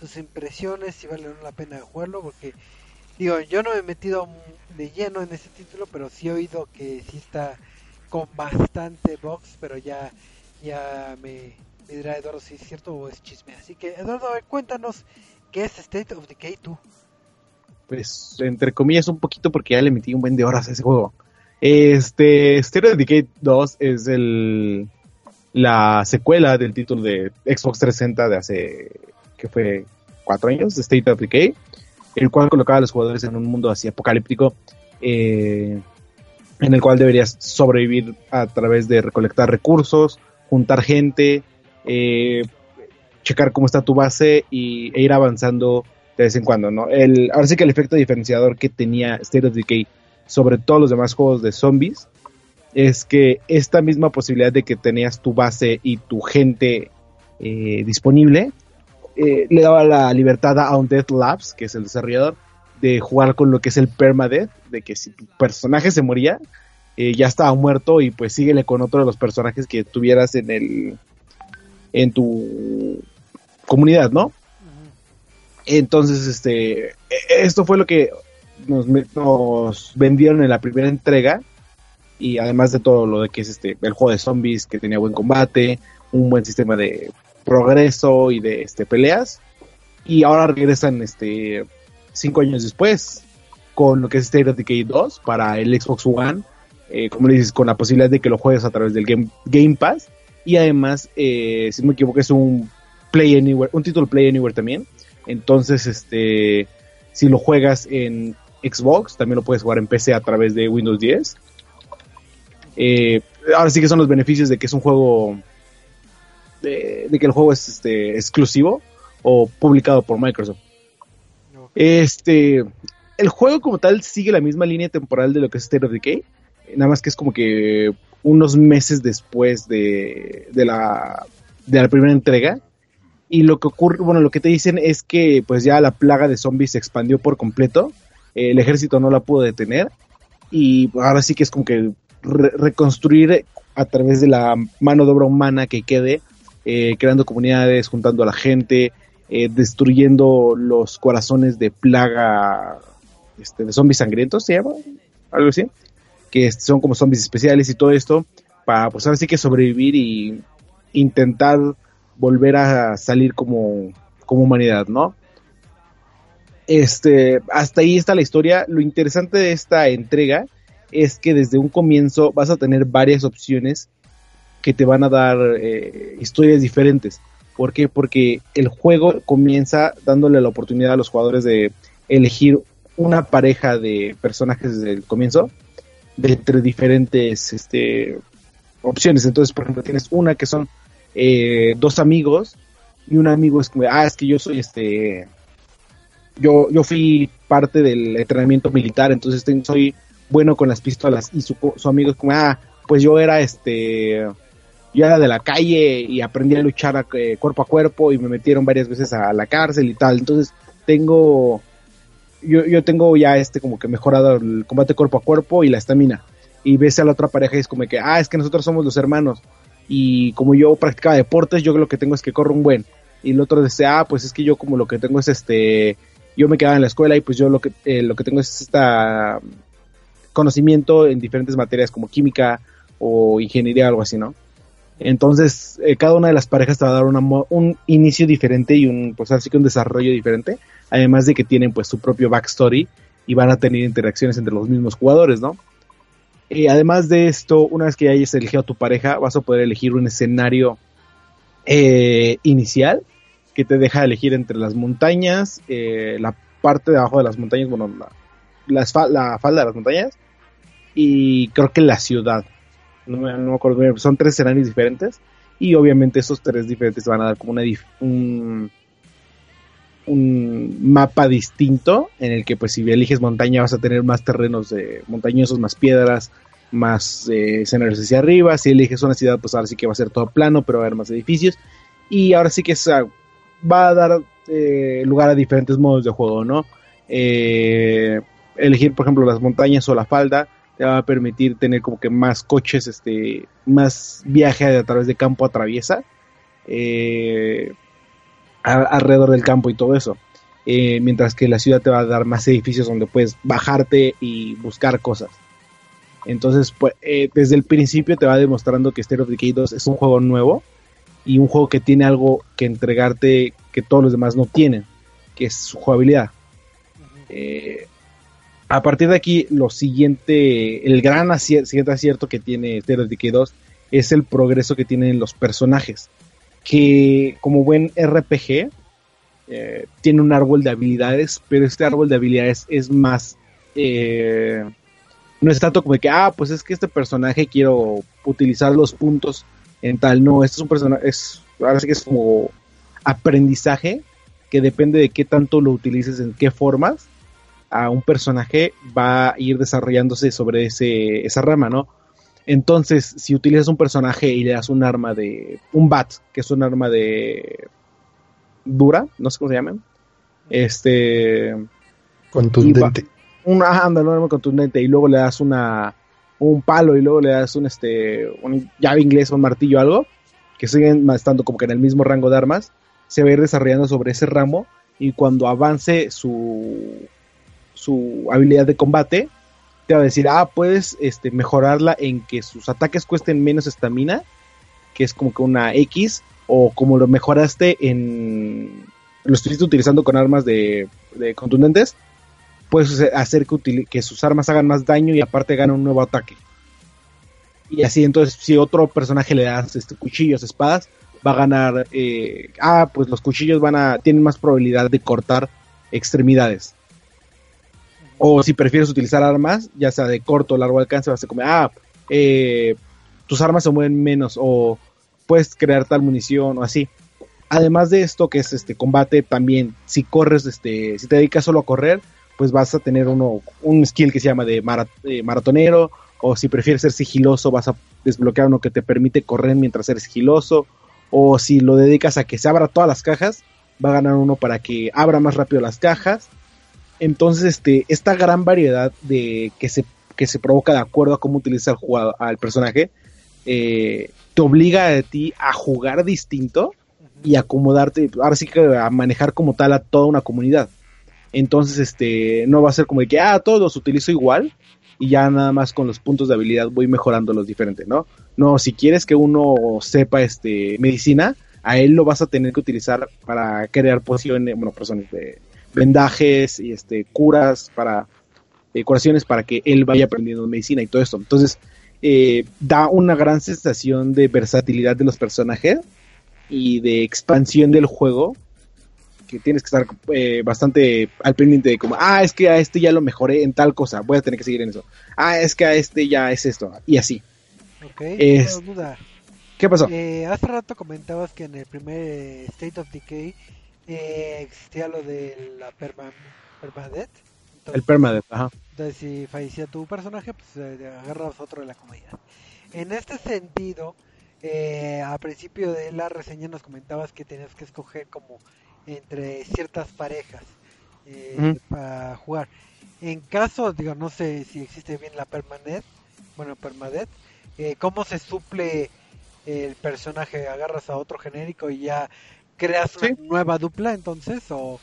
sus, impresiones, si vale la pena jugarlo, porque digo, yo no me he metido de lleno en este título, pero sí he oído que sí está con bastante box, pero ya, ya me, me dirá Eduardo si es cierto o es chisme. Así que Eduardo, cuéntanos qué es State of Decay 2. Pues, entre comillas, un poquito porque ya le metí un buen de horas a ese juego. Este, State of Decay 2 es el, la secuela del título de Xbox 360 de hace, que fue cuatro años, State of Decay, el cual colocaba a los jugadores en un mundo así apocalíptico, eh, en el cual deberías sobrevivir a través de recolectar recursos, juntar gente, eh, checar cómo está tu base y, e ir avanzando de vez en cuando, ¿no? El, ahora sí que el efecto diferenciador que tenía State Decay sobre todos los demás juegos de zombies es que esta misma posibilidad de que tenías tu base y tu gente eh, disponible eh, le daba la libertad a Undead Labs, que es el desarrollador, de jugar con lo que es el permadeath, de que si tu personaje se moría, eh, ya estaba muerto y pues síguele con otro de los personajes que tuvieras en el en tu comunidad, ¿no? Entonces, este, esto fue lo que nos, nos, vendieron en la primera entrega y además de todo lo de que es este el juego de zombies que tenía buen combate, un buen sistema de progreso y de este peleas y ahora regresan este cinco años después con lo que es State of Decay 2 para el Xbox One, eh, como le dices, con la posibilidad de que lo juegues a través del Game, Game Pass y además, eh, si no me equivoco, es un Play Anywhere, un título Play Anywhere también. Entonces, este, si lo juegas en Xbox, también lo puedes jugar en PC a través de Windows 10. Eh, ahora sí que son los beneficios de que es un juego, de, de que el juego es este, exclusivo o publicado por Microsoft. Este, el juego como tal sigue la misma línea temporal de lo que es State of Decay, nada más que es como que unos meses después de, de, la, de la primera entrega. Y lo que ocurre, bueno, lo que te dicen es que pues ya la plaga de zombies se expandió por completo. El ejército no la pudo detener. Y ahora sí que es como que re reconstruir a través de la mano de obra humana que quede, eh, creando comunidades, juntando a la gente, eh, destruyendo los corazones de plaga este, de zombies sangrientos, se llama, algo así que son como zombies especiales y todo esto, para pues ahora sí que sobrevivir y intentar volver a salir como, como humanidad, ¿no? Este, hasta ahí está la historia. Lo interesante de esta entrega es que desde un comienzo vas a tener varias opciones que te van a dar eh, historias diferentes. ¿Por qué? Porque el juego comienza dándole la oportunidad a los jugadores de elegir una pareja de personajes desde el comienzo de entre diferentes este, opciones. Entonces, por ejemplo, tienes una que son eh, dos amigos y un amigo es como, ah, es que yo soy este, yo, yo fui parte del entrenamiento militar, entonces soy bueno con las pistolas y su, su amigo es como, ah, pues yo era este, yo era de la calle y aprendí a luchar eh, cuerpo a cuerpo y me metieron varias veces a la cárcel y tal, entonces tengo yo, yo tengo ya este como que mejorado el combate cuerpo a cuerpo y la estamina. Y ves a la otra pareja y es como que, ah, es que nosotros somos los hermanos. Y como yo practicaba deportes, yo lo que tengo es que corro un buen. Y el otro dice, ah, pues es que yo como lo que tengo es este, yo me quedaba en la escuela y pues yo lo que, eh, lo que tengo es esta conocimiento en diferentes materias como química o ingeniería, algo así, ¿no? Entonces, eh, cada una de las parejas te va a dar un inicio diferente y un, pues así que un desarrollo diferente además de que tienen pues su propio backstory y van a tener interacciones entre los mismos jugadores, ¿no? Y además de esto, una vez que hayas elegido a tu pareja, vas a poder elegir un escenario eh, inicial que te deja elegir entre las montañas, eh, la parte de abajo de las montañas, bueno, la, falda de las montañas, y creo que la ciudad. No me, no me acuerdo son tres escenarios diferentes, y obviamente esos tres diferentes van a dar como una, un, un mapa distinto en el que pues si eliges montaña vas a tener más terrenos de montañosos, más piedras, más eh, escenarios hacia arriba. Si eliges una ciudad, pues ahora sí que va a ser todo plano, pero va a haber más edificios. Y ahora sí que va a dar eh, lugar a diferentes modos de juego, ¿no? Eh, elegir, por ejemplo, las montañas o la falda te va a permitir tener como que más coches, este, más viaje a través de campo atraviesa. Eh, alrededor del campo y todo eso. Eh, mientras que la ciudad te va a dar más edificios donde puedes bajarte y buscar cosas. Entonces, pues, eh, desde el principio te va demostrando que Stereo of Decay 2 es un juego nuevo y un juego que tiene algo que entregarte que todos los demás no tienen, que es su jugabilidad. Eh, a partir de aquí, lo siguiente, el gran siguiente acierto que tiene Stereo of Decay 2 es el progreso que tienen los personajes que como buen RPG eh, tiene un árbol de habilidades, pero este árbol de habilidades es más... Eh, no es tanto como que, ah, pues es que este personaje quiero utilizar los puntos en tal. No, este es un personaje, es, ahora sí que es como aprendizaje que depende de qué tanto lo utilices, en qué formas, a un personaje va a ir desarrollándose sobre ese, esa rama, ¿no? Entonces, si utilizas un personaje y le das un arma de. un bat, que es un arma de. dura, no sé cómo se llaman. Este. Contundente. Un, un arma contundente. Y luego le das una. un palo y luego le das un este. un llave inglés, un martillo, algo. Que siguen estando como que en el mismo rango de armas. Se va a ir desarrollando sobre ese ramo. Y cuando avance su. su habilidad de combate te va a decir, ah, puedes este, mejorarla en que sus ataques cuesten menos estamina, que es como que una X, o como lo mejoraste en... lo estuviste utilizando con armas de, contundentes, puedes hacer que, que, sus armas hagan más daño y aparte gana un nuevo ataque. Y así entonces si otro personaje le das este, cuchillos, espadas, va a ganar... Eh, ah, pues los cuchillos van a... tienen más probabilidad de cortar extremidades. O si prefieres utilizar armas, ya sea de corto o largo alcance, vas a comer, ah, eh, tus armas se mueven menos o puedes crear tal munición o así. Además de esto, que es este combate, también si corres, este, si te dedicas solo a correr, pues vas a tener uno, un skill que se llama de maratonero, o si prefieres ser sigiloso, vas a desbloquear uno que te permite correr mientras eres sigiloso, o si lo dedicas a que se abra todas las cajas, va a ganar uno para que abra más rápido las cajas, entonces, este, esta gran variedad de que se, que se provoca de acuerdo a cómo utiliza el jugador, al personaje, eh, te obliga a ti a jugar distinto y acomodarte, ahora sí que a manejar como tal a toda una comunidad. Entonces, este, no va a ser como de que, ah, todos los utilizo igual y ya nada más con los puntos de habilidad voy mejorando los diferentes, ¿no? No, si quieres que uno sepa, este, medicina, a él lo vas a tener que utilizar para crear pociones, bueno, pociones de vendajes y este, curas para eh, curaciones para que él vaya aprendiendo medicina y todo esto. Entonces, eh, da una gran sensación de versatilidad de los personajes y de expansión del juego que tienes que estar eh, bastante al pendiente de como, ah, es que a este ya lo mejoré en tal cosa, voy a tener que seguir en eso. Ah, es que a este ya es esto, y así. Ok, es... duda. ¿Qué pasó? hace rato comentabas que en el primer State of Decay eh, existía lo de la perma, permadeath. el permadeath, ajá. Entonces, si fallecía tu personaje, pues eh, agarras otro de la comunidad. En este sentido, eh, al principio de la reseña nos comentabas que tenías que escoger como entre ciertas parejas eh, para jugar. En caso, digo, no sé si existe bien la permadeath, bueno, permadeath, eh, ¿cómo se suple el personaje? ¿Agarras a otro genérico y ya creas una nueva dupla entonces o,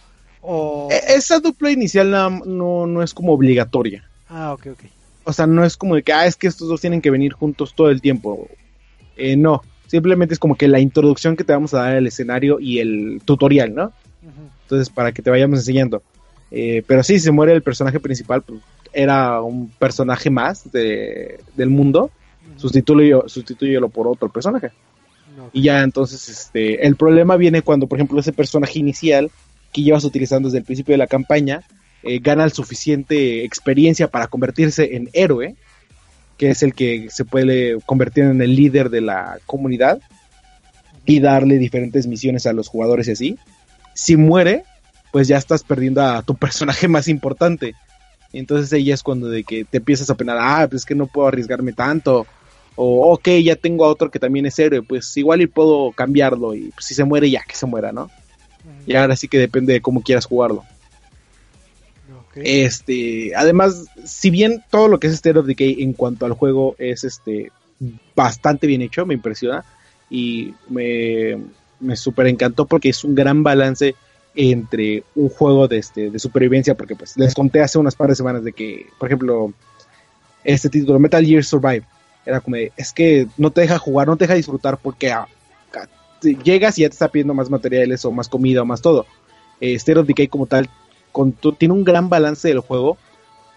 e, esa dupla inicial no, no es como obligatoria. Ah ok ok. O sea no es como de que ah es que estos dos tienen que venir juntos todo el tiempo. Eh, no. Simplemente es como que la introducción que te vamos a dar al escenario y el tutorial no entonces para que te vayamos enseñando. Eh, pero sí se muere el personaje principal pues, era un personaje más de, del mundo sustituyelo por otro personaje y ya entonces, este, el problema viene cuando, por ejemplo, ese personaje inicial que llevas utilizando desde el principio de la campaña, eh, gana el suficiente experiencia para convertirse en héroe, que es el que se puede convertir en el líder de la comunidad y darle diferentes misiones a los jugadores y así. Si muere, pues ya estás perdiendo a tu personaje más importante. Entonces ahí es cuando de que te empiezas a penar, ah, pues es que no puedo arriesgarme tanto. O, ok, ya tengo a otro que también es héroe, pues igual y puedo cambiarlo y pues, si se muere ya que se muera, ¿no? Y ahora sí que depende de cómo quieras jugarlo. Este, además, si bien todo lo que es State of Decay en cuanto al juego es este bastante bien hecho, me impresiona y me, me super encantó porque es un gran balance entre un juego de, este, de supervivencia, porque pues les conté hace unas par de semanas de que, por ejemplo, este título, Metal Gear Survive, era como, es que no te deja jugar, no te deja disfrutar porque ah, llegas y ya te está pidiendo más materiales o más comida o más todo. Eh, State of Decay como tal tiene un gran balance del juego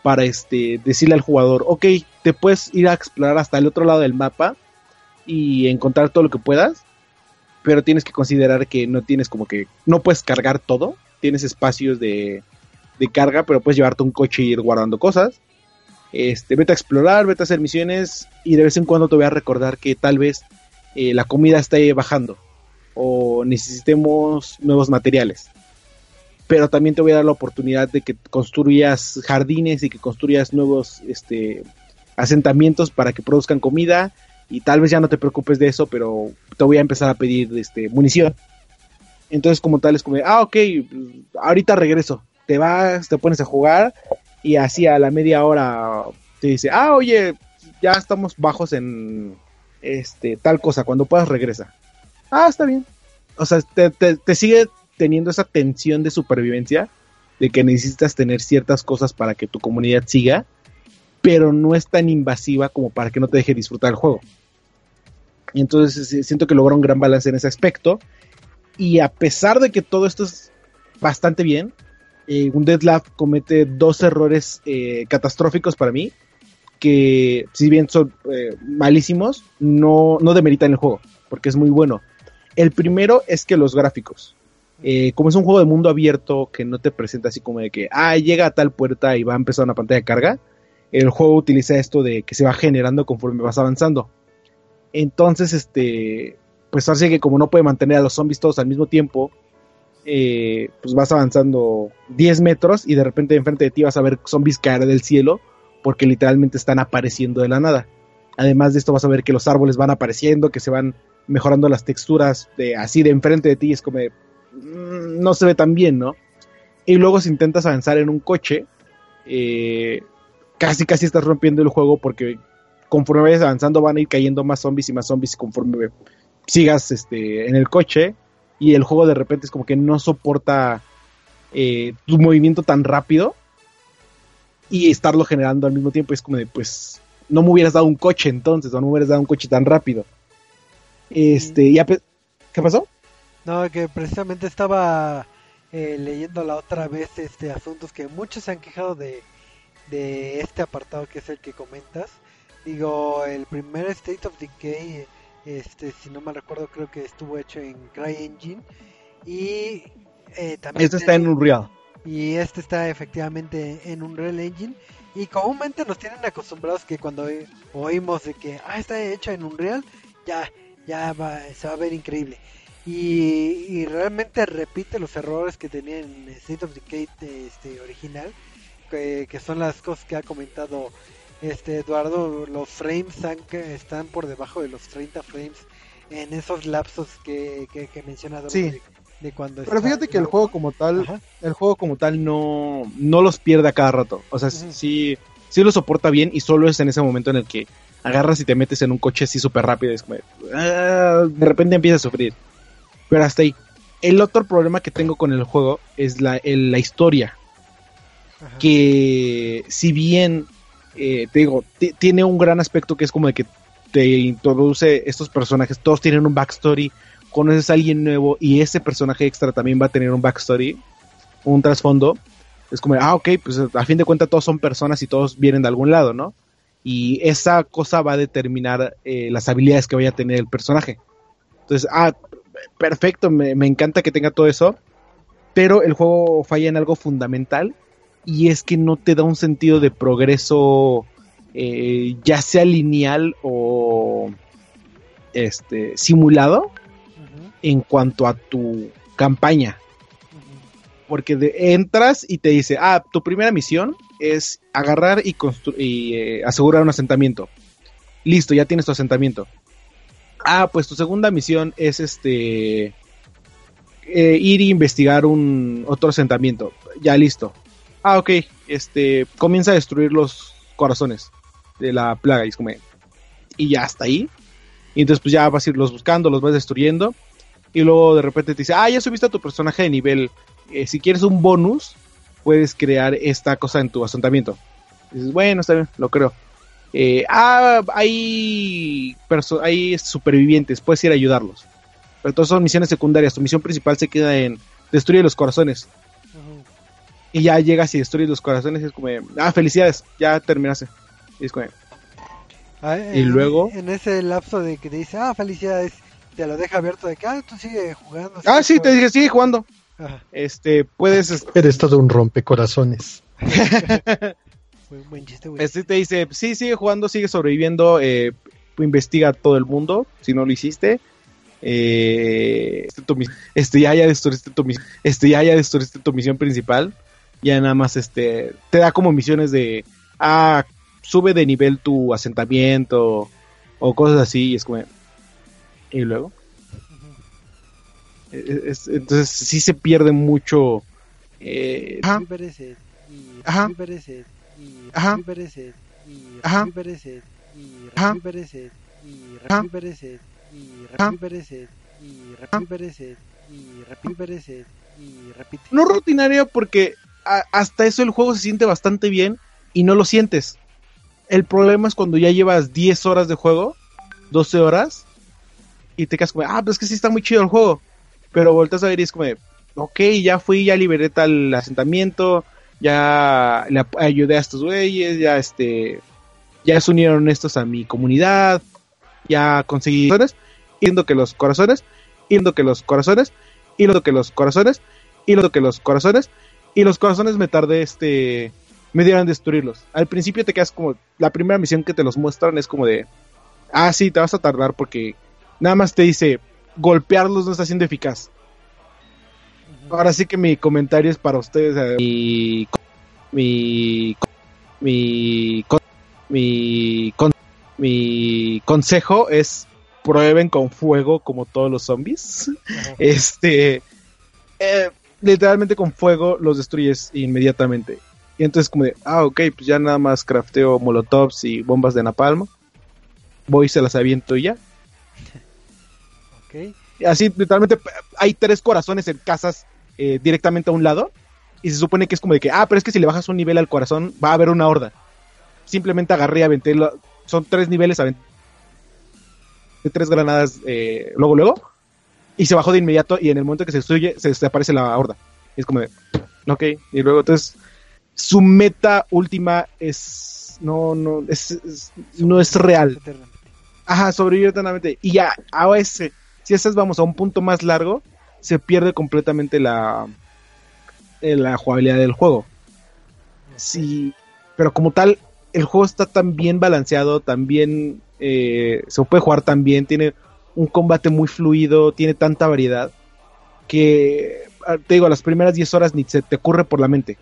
para este decirle al jugador, ok, te puedes ir a explorar hasta el otro lado del mapa y encontrar todo lo que puedas, pero tienes que considerar que no tienes como que, no puedes cargar todo, tienes espacios de, de carga, pero puedes llevarte un coche y ir guardando cosas. Este, vete a explorar, vete a hacer misiones y de vez en cuando te voy a recordar que tal vez eh, la comida esté bajando o necesitemos nuevos materiales pero también te voy a dar la oportunidad de que construyas jardines y que construyas nuevos este, asentamientos para que produzcan comida y tal vez ya no te preocupes de eso, pero te voy a empezar a pedir este, munición. Entonces como tal es como, ah, ok, ahorita regreso, te vas, te pones a jugar y así a la media hora te dice, ah, oye, ya estamos bajos en este tal cosa, cuando puedas regresa. Ah, está bien. O sea, te, te, sigue teniendo esa tensión de supervivencia, de que necesitas tener ciertas cosas para que tu comunidad siga, pero no es tan invasiva como para que no te deje disfrutar el juego. Y entonces siento que logra un gran balance en ese aspecto. Y a pesar de que todo esto es bastante bien, eh, un Deadlab comete dos errores eh, catastróficos para mí, que si bien son eh, malísimos, no, no demeritan el juego, porque es muy bueno. El primero es que los gráficos. Eh, como es un juego de mundo abierto que no te presenta así como de que, ah, llega a tal puerta y va a empezar una pantalla de carga, el juego utiliza esto de que se va generando conforme vas avanzando. Entonces, este, pues hace que como no puede mantener a los zombies todos al mismo tiempo, eh, pues vas avanzando 10 metros y de repente enfrente de ti vas a ver zombies caer del cielo porque literalmente están apareciendo de la nada. Además de esto vas a ver que los árboles van apareciendo, que se van mejorando las texturas de así de enfrente de ti, es como Mm, no se ve tan bien, ¿no? Y luego si intentas avanzar en un coche, eh, casi casi estás rompiendo el juego porque conforme vayas avanzando van a ir cayendo más zombies y más zombies conforme sigas este, en el coche y el juego de repente es como que no soporta eh, tu movimiento tan rápido y estarlo generando al mismo tiempo es como de pues no me hubieras dado un coche entonces o no me hubieras dado un coche tan rápido este ya ¿qué pasó? No, que precisamente estaba eh, leyendo la otra vez este asuntos que muchos se han quejado de, de este apartado que es el que comentas. Digo, el primer State of Decay, este, si no me recuerdo, creo que estuvo hecho en CryEngine. Y eh, también este está en Unreal. y este está efectivamente en Unreal Engine. Y comúnmente nos tienen acostumbrados que cuando oímos de que ah está hecho en Unreal ya ya va, se va a ver increíble. Y, realmente repite los errores que tenía en State of Decay este, original, que, son las cosas que ha comentado este Eduardo, los frames están, por debajo de los 30 frames en esos lapsos que, que, que menciona sí. de, cuando Pero fíjate que el juego como tal, el juego como tal no, no los pierde a cada rato. O sea, sí, sí lo soporta bien y solo es en ese momento en el que agarras y te metes en un coche así súper rápido y es como, ah, de repente empieza a sufrir. Pero hasta ahí. El otro problema que tengo con el juego es la, la historia. Que si bien, eh, te digo, tiene un gran aspecto que es como de que te introduce estos personajes, todos tienen un backstory, conoces a alguien nuevo y ese personaje extra también va a tener un backstory, un trasfondo. Es como, ah, ok, pues a fin de cuentas todos son personas y todos vienen de algún lado, ¿no? Y esa cosa va a determinar eh, las habilidades que vaya a tener el personaje. Entonces, ah, perfecto, me, encanta que tenga todo eso, pero el juego falla en algo fundamental y es que no te da un sentido de progreso eh, ya sea lineal o este simulado en cuanto a tu campaña. Porque de- entras y te dice, ah, tu primera misión es agarrar y, y eh, asegurar un asentamiento. Listo, ya tienes tu asentamiento. Ah, pues tu segunda misión es este eh, ir e investigar un otro asentamiento. Ya listo. Ah, ok. Este comienza a destruir los corazones de la plaga y es como y ya hasta ahí. Y entonces pues ya vas a irlos buscando, los vas destruyendo y luego de repente te dice, "Ah, ya subiste a tu personaje de nivel. Eh, si quieres un bonus, puedes crear esta cosa en tu asentamiento." Dices, "Bueno, está bien, lo creo." Eh, ah, hay, hay supervivientes, puedes ir a ayudarlos. Pero todas son misiones secundarias. Tu misión principal se queda en destruir los corazones. Y ya llegas y destruyes los corazones y es como, ah, felicidades, ya terminaste. Y es como, Ah, Y en- luego- En ese lapso de que te dice, ah, felicidades, te lo deja abierto de que, ah, tú sigue jugando. ah, sí, te jugando". dije, sigue jugando. Ajá, Este, puedes, es- Eres todo un rompecorazones. buen, buen chiste, güey. este te dice, sí, sigue jugando, sigue sobreviviendo, eh, investiga a todo el mundo, si no lo hiciste. Eh, este, tu este, ya, ya destruiste tu este, ya, ya destruiste tu misión principal. Ya nada más, este, te da como misiones de, ah, sube de nivel tu asentamiento o cosas así, y es como, y luego. Eh, es- entonces sí se pierde mucho. eh, ajá, Ajá. Ajá. Ajá. Ajá. no rutinario porque hasta eso el juego se siente bastante bien y no lo sientes. El problema es cuando ya llevas 10 horas de juego, 12 horas, y te quedas como, ah, pues es que sí está muy chido el juego. Pero volteas a ver y es como, ok, ya fui, ya liberé tal asentamiento, ya le ayudé a estos güeyes, ya este, ya se unieron estos a mi comunidad, ya conseguí corazones, yendo que los corazones, yendo que los corazones, yendo que los corazones, y lo que los corazones y los corazones me tardé este me dieron destruirlos. Al principio te quedas como la primera misión que te los muestran es como de ah sí te vas a tardar porque nada más te dice golpearlos no está siendo eficaz. Ahora sí que mi comentario es para ustedes eh, mi mi mi con- mi con- mi consejo es prueben con fuego como todos los zombies. Ajá. este eh, literalmente con fuego los destruyes inmediatamente. Y entonces como de ah ok pues ya nada más crafteo molotovs y bombas de napalm. Voy y se las aviento y ya. Ok. Así literalmente hay tres corazones en casas eh, directamente a un lado. Y se supone que es como de que ah pero es que si le bajas un nivel al corazón va a haber una horda. Simplemente agarré y aventé son tres niveles aventé tres granadas eh, luego luego y se bajó de inmediato y en el momento que se destruye se desaparece la horda Y es como de ok y luego entonces su meta última es no no es, es- no es real. Ajá, sobrevivir eternamente. Y ya, a ese, si esas vamos a un punto más largo, se pierde completamente la, eh, la jugabilidad del juego. Sí, pero como tal, el juego está tan bien balanceado, tan bien, eh, se puede jugar tan bien, tiene un combate muy fluido, tiene tanta variedad, que, ah, te digo, las primeras 10 horas ni se te ocurre por la mente.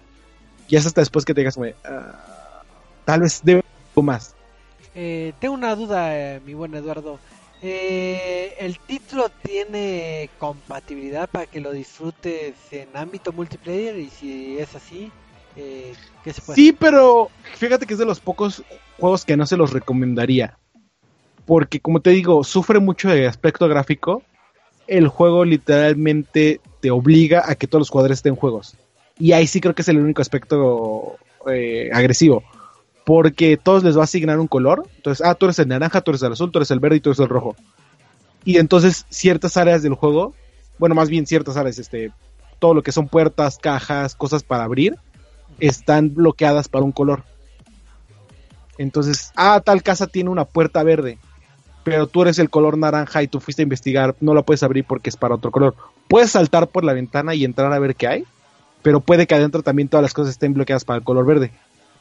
Y es hasta después que te digas, "Ah, tal vez debe algo más. Eh, tengo una duda, eh, mi buen Eduardo. Eh, ¿El título tiene compatibilidad para que lo disfrutes en ámbito multiplayer? Y si es así, eh, ¿qué se puede Sí, pero fíjate que es de los pocos juegos que no se los recomendaría. Porque, como te digo, sufre mucho de aspecto gráfico. El juego literalmente te obliga a que todos los jugadores estén juegos. Y ahí sí creo que es el único aspecto eh, agresivo. Porque todos les va a asignar un color. Entonces, ah, tú eres el naranja, tú eres el azul, tú eres el verde y tú eres el rojo. Y entonces ciertas áreas del juego, bueno, más bien ciertas áreas, este, todo lo que son puertas, cajas, cosas para abrir, están bloqueadas para un color. Entonces, ah, tal casa tiene una puerta verde, pero tú eres el color naranja y tú fuiste a investigar, no la puedes abrir porque es para otro color. Puedes saltar por la ventana y entrar a ver qué hay, pero puede que adentro también todas las cosas estén bloqueadas para el color verde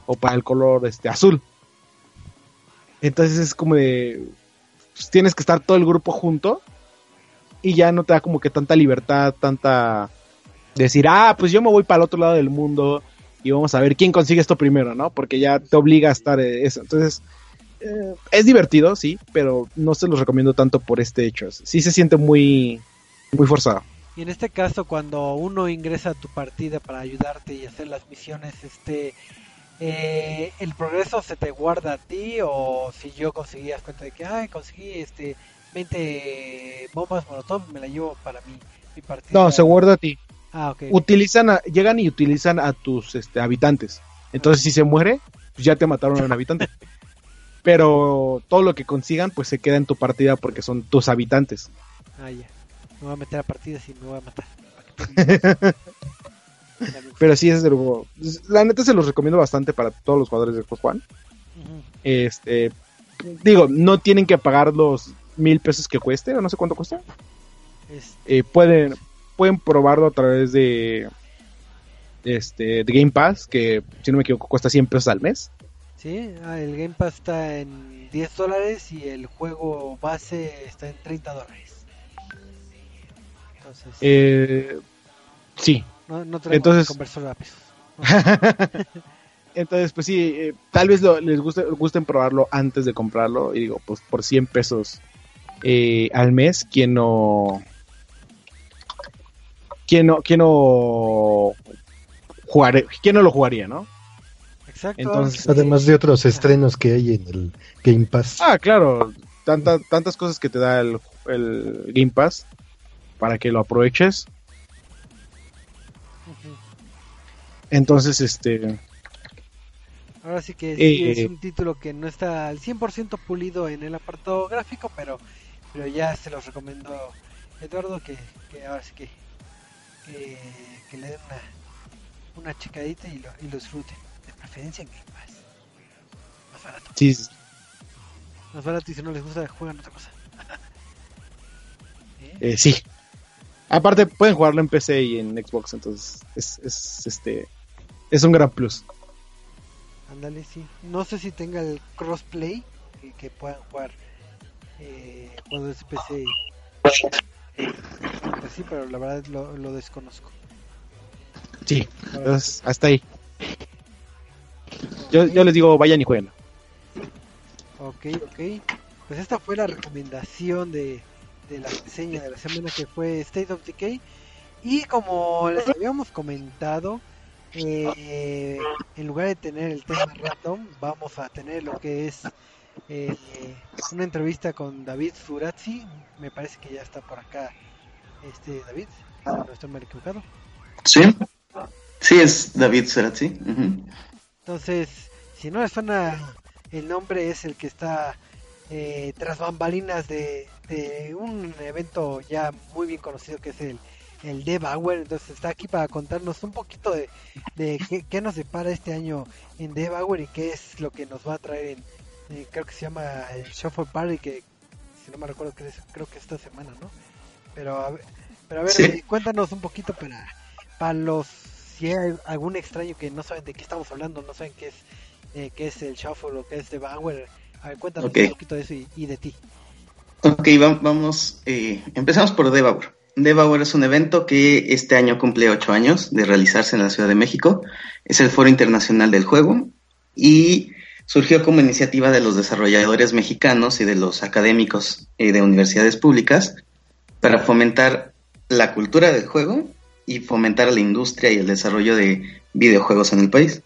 o para el color este azul. Entonces es como de pues, tienes que estar todo el grupo junto y ya no te da como que tanta libertad, tanta decir, ah, pues yo me voy para el otro lado del mundo y vamos a ver quién consigue esto primero, ¿no? Porque ya te obliga a estar eh, eso. Entonces, eh, es divertido, sí, pero no se los recomiendo tanto por este hecho. Sí se siente muy, muy forzado. Y en este caso, cuando uno ingresa a tu partida para ayudarte y hacer las misiones, este, eh, el progreso se te guarda a ti o si yo conseguías cuenta de que, ay, conseguí este 20 bombas molotov, me la llevo para mi, mi partida. No, se guarda a ti. Ah, ok. Utilizan a- llegan y utilizan a tus este, habitantes. Entonces, si se muere, pues ya te mataron a un habitante. Pero todo lo que consigan, pues se queda en tu partida porque son tus habitantes. Ah, ya. Me voy a meter a partidas y me voy a matar. Pero sí, es de lo- La neta se los recomiendo bastante para todos los jugadores de Xbox One. Este, digo, no tienen que pagar los mil pesos que cueste, o no sé cuánto cuesta. Este, Eh, pueden, pueden probarlo a través de este de Game Pass, que si no me equivoco cuesta 100 pesos al mes. Sí, ah, el Game Pass está en 10 dólares y el juego base está en 30 dólares. Entonces, Eh, sí, no, no entonces- pues sí, eh, tal vez lo- les guste, gusten probarlo antes de comprarlo. Y digo, pues por 100 pesos eh, al mes, ¿quién no... ¿Quién no, quién no jugaré, quién no lo jugaría, no? Exacto. Entonces- Además de otros estrenos que hay en el Game Pass. Ah, claro. Tanta- tantas cosas que te da el, el Game Pass para que lo aproveches. Entonces, este. Ahora sí que sí, Eh, es un título que no está al 100% pulido en el apartado gráfico, pero pero ya se los recomiendo Eduardo que, que ahora sí que, que, que le den una, una checadita y lo, y lo disfruten. Preferencia en Game Pass. Más barato. Sí, Más barato y si no les gusta juegan otra cosa. ¿Eh? eh, sí. Aparte, pueden jugarlo en PC y en Xbox, entonces es, es, este. Es un gran plus. Ándale, sí. No sé si tenga el crossplay que, que puedan jugar eh, juegos de PC. y- Pues sí, pero la verdad lo, lo desconozco. Sí, entonces hasta ahí. Yo, yo les digo, vayan y jueguen. Ok, ok. Pues esta fue la recomendación de, de la reseña de la semana que fue State of Decay. Y como les habíamos comentado, eh, en lugar de tener el tema random, vamos a tener lo que es eh, una entrevista con David Surazzi. Me parece que ya está por acá este David, no estoy mal equivocado. Sí, sí, es David Serazzi. Ujú. Entonces, si no les suena el nombre, es el que está eh, tras bambalinas de, de un evento ya muy bien conocido que es el, el Dev Hour. Entonces, está aquí para contarnos un poquito de, de qué, qué nos depara este año en Dev Hour y qué es lo que nos va a traer en, eh, creo que se llama el Shuffle Party, que si no me recuerdo, creo, creo que esta semana, ¿no? Pero a ver, pero a ver Sí. eh, cuéntanos un poquito para, para los si hay algún extraño que no saben de qué estamos hablando, no saben qué es eh, qué es el shuffle o qué es The Bauer, a ver, cuéntanos un poquito de eso y, y de ti. Ok, va- vamos. eh, empezamos por Devour. Devour es un evento que este año cumple ocho años de realizarse en la Ciudad de México. Es el Foro Internacional del Juego y surgió como iniciativa de los desarrolladores mexicanos y de los académicos eh, de universidades públicas para fomentar la cultura del juego y fomentar la industria y el desarrollo de videojuegos en el país.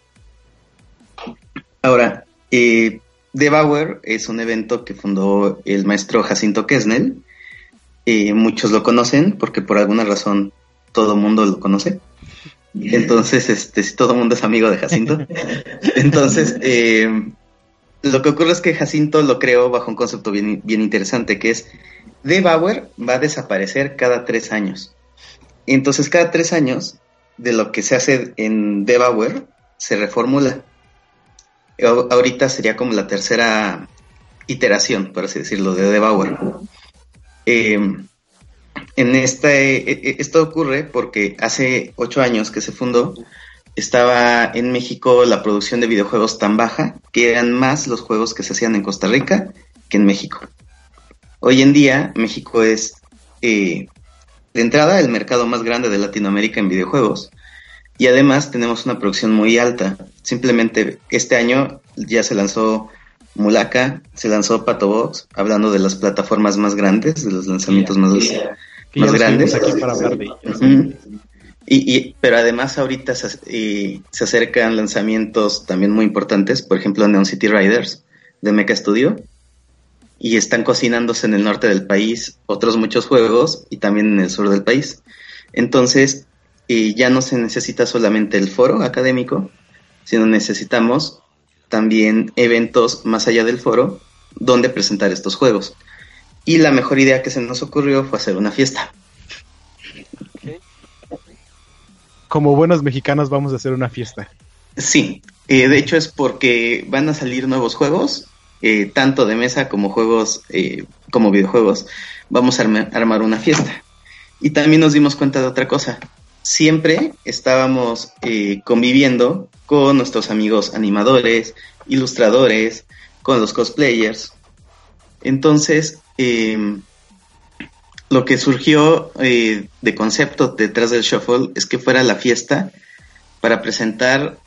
Ahora, eh, Devour es un evento que fundó el maestro Jacinto Kesnel. Eh, muchos lo conocen porque por alguna razón todo el mundo lo conoce. Entonces, este, si todo el mundo es amigo de Jacinto. Entonces, eh, lo que ocurre es que Jacinto lo creó bajo un concepto bien, bien interesante, que es Devour va a desaparecer cada tres años. Entonces, cada tres años, de lo que se hace en Devour, se reformula. Ahorita sería como la tercera iteración, por así decirlo, de Devour. Eh, en eh, eh, esto ocurre porque hace ocho años que se fundó, estaba en México la producción de videojuegos tan baja que eran más los juegos que se hacían en Costa Rica que en México. Hoy en día México es eh, de entrada el mercado más grande de Latinoamérica en videojuegos. Y además tenemos una producción muy alta. Simplemente este año ya se lanzó Mulaka, se lanzó Patobox, hablando de las plataformas más grandes, de los lanzamientos más, más grandes. Aquí para hablar de y, y, pero además ahorita se, se, acercan lanzamientos también muy importantes, por ejemplo Neon City Riders de Mecha Studio, y están cocinándose en el norte del país otros muchos juegos y también en el sur del país. Entonces, eh, ya no se necesita solamente el foro académico, sino necesitamos también eventos más allá del foro donde presentar estos juegos. Y la mejor idea que se nos ocurrió fue hacer una fiesta. Como buenos mexicanos vamos a hacer una fiesta. Sí, eh, de hecho es porque van a salir nuevos juegos eh, tanto de mesa como juegos, eh, como videojuegos, vamos a armar una fiesta. Y también nos dimos cuenta de otra cosa. Siempre estábamos eh, conviviendo con nuestros amigos animadores, ilustradores, con los cosplayers. Entonces, em, lo que surgió de concepto detrás del shuffle es que fuera la fiesta para presentar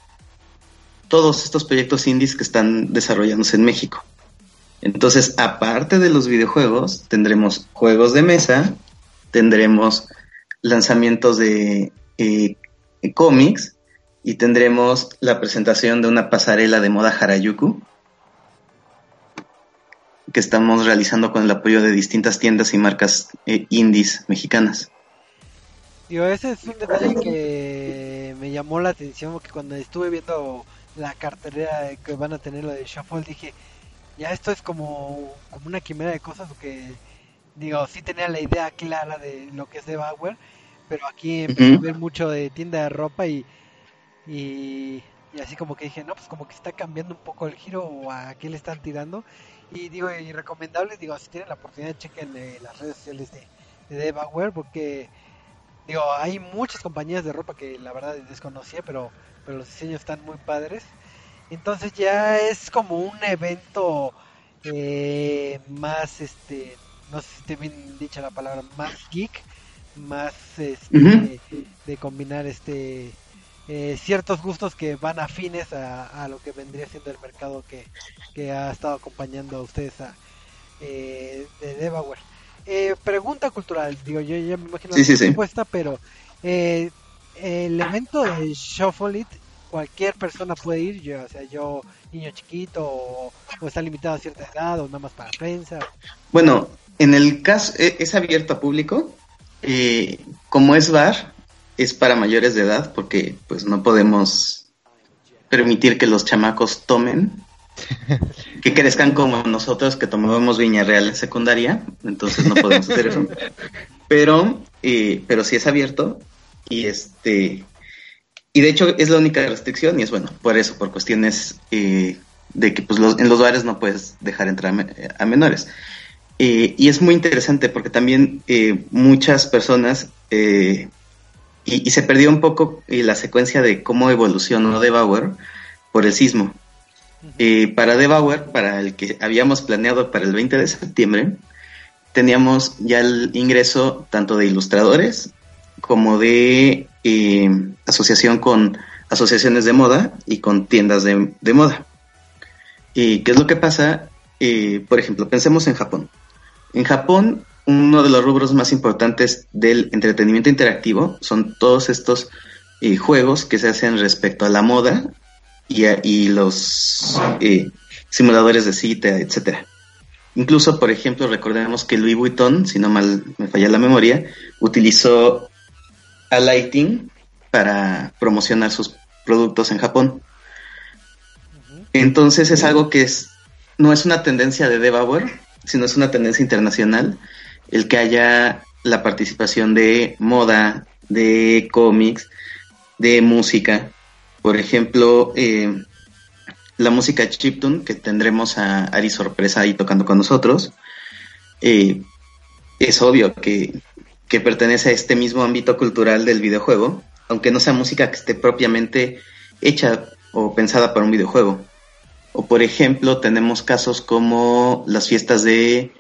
todos estos proyectos indies que están desarrollándose en México. Entonces, aparte de los videojuegos, tendremos juegos de mesa, tendremos lanzamientos de eh, cómics y tendremos la presentación de una pasarela de moda Harajuku que estamos realizando con el apoyo de distintas tiendas y marcas eh, indies mexicanas. Digo, ese es un detalle que me llamó la atención porque cuando estuve viendo la cartelera que van a tener lo de Shuffle, dije, ya esto es como, como una quimera de cosas que, digo, sí tenía la idea clara de lo que es de Bauer, pero aquí empecé a ver mucho de tienda de ropa y, y, así como que dije, no, pues como que está cambiando un poco el giro o a qué le están tirando. Y digo, y recomendable, digo, si tienen la oportunidad, chequen eh, las redes sociales de, de Bauer porque digo, hay muchas compañías de ropa que la verdad desconocía, pero pero los diseños están muy padres. Entonces ya es como un evento eh, más, este, no sé si te bien dicha la palabra, más geek, más este, de combinar este eh, ciertos gustos que van afines a, a, lo que vendría siendo el mercado que, que ha estado acompañando a ustedes a, eh, de Devaware. Eh, pregunta cultural, digo, yo ya me imagino la respuesta, pero eh, el evento de Shuffle It, cualquier persona puede ir, yo, o sea, yo, niño chiquito, o, está limitado a cierta edad, o nada más para prensa. Bueno, en el caso, e, es abierto a público, eh, como es bar, es para mayores de edad, porque pues no podemos permitir que los chamacos tomen, que crezcan como nosotros que tomábamos Viña Real en secundaria, entonces no podemos hacer eso. Pero, eh, pero si es abierto, y este y de hecho es la única restricción y es bueno por eso por cuestiones eh, de que pues en los bares no puedes dejar entrar a, menores. Eh, y es muy interesante porque también eh, muchas personas y, se perdió un poco la secuencia de cómo evolucionó Bauer por el sismo. Para Bauer para el que habíamos planeado para el 20 de septiembre teníamos ya el ingreso tanto de ilustradores como de eh, asociación con asociaciones de moda y con tiendas de, moda. ¿Y qué es lo que pasa? Eh, por ejemplo, pensemos en Japón. En Japón, uno de los rubros más importantes del entretenimiento interactivo son todos estos eh, juegos que se hacen respecto a la moda y, y los simuladores de cita, etcétera. Incluso, por ejemplo, recordemos que Louis Vuitton, si no mal me falla la memoria, utilizó a Lighting para promocionar sus productos en Japón. Entonces es algo que es no es una tendencia de Devouer, sino es una tendencia internacional el que haya la participación de moda, de cómics, de música. Por ejemplo, eh, la música chiptune, que tendremos a Ari Sorpresa ahí tocando con nosotros. Eh, es obvio que que pertenece a este mismo ámbito cultural del videojuego, aunque no sea música que esté propiamente hecha o pensada para un videojuego. O por ejemplo, tenemos casos como las fiestas de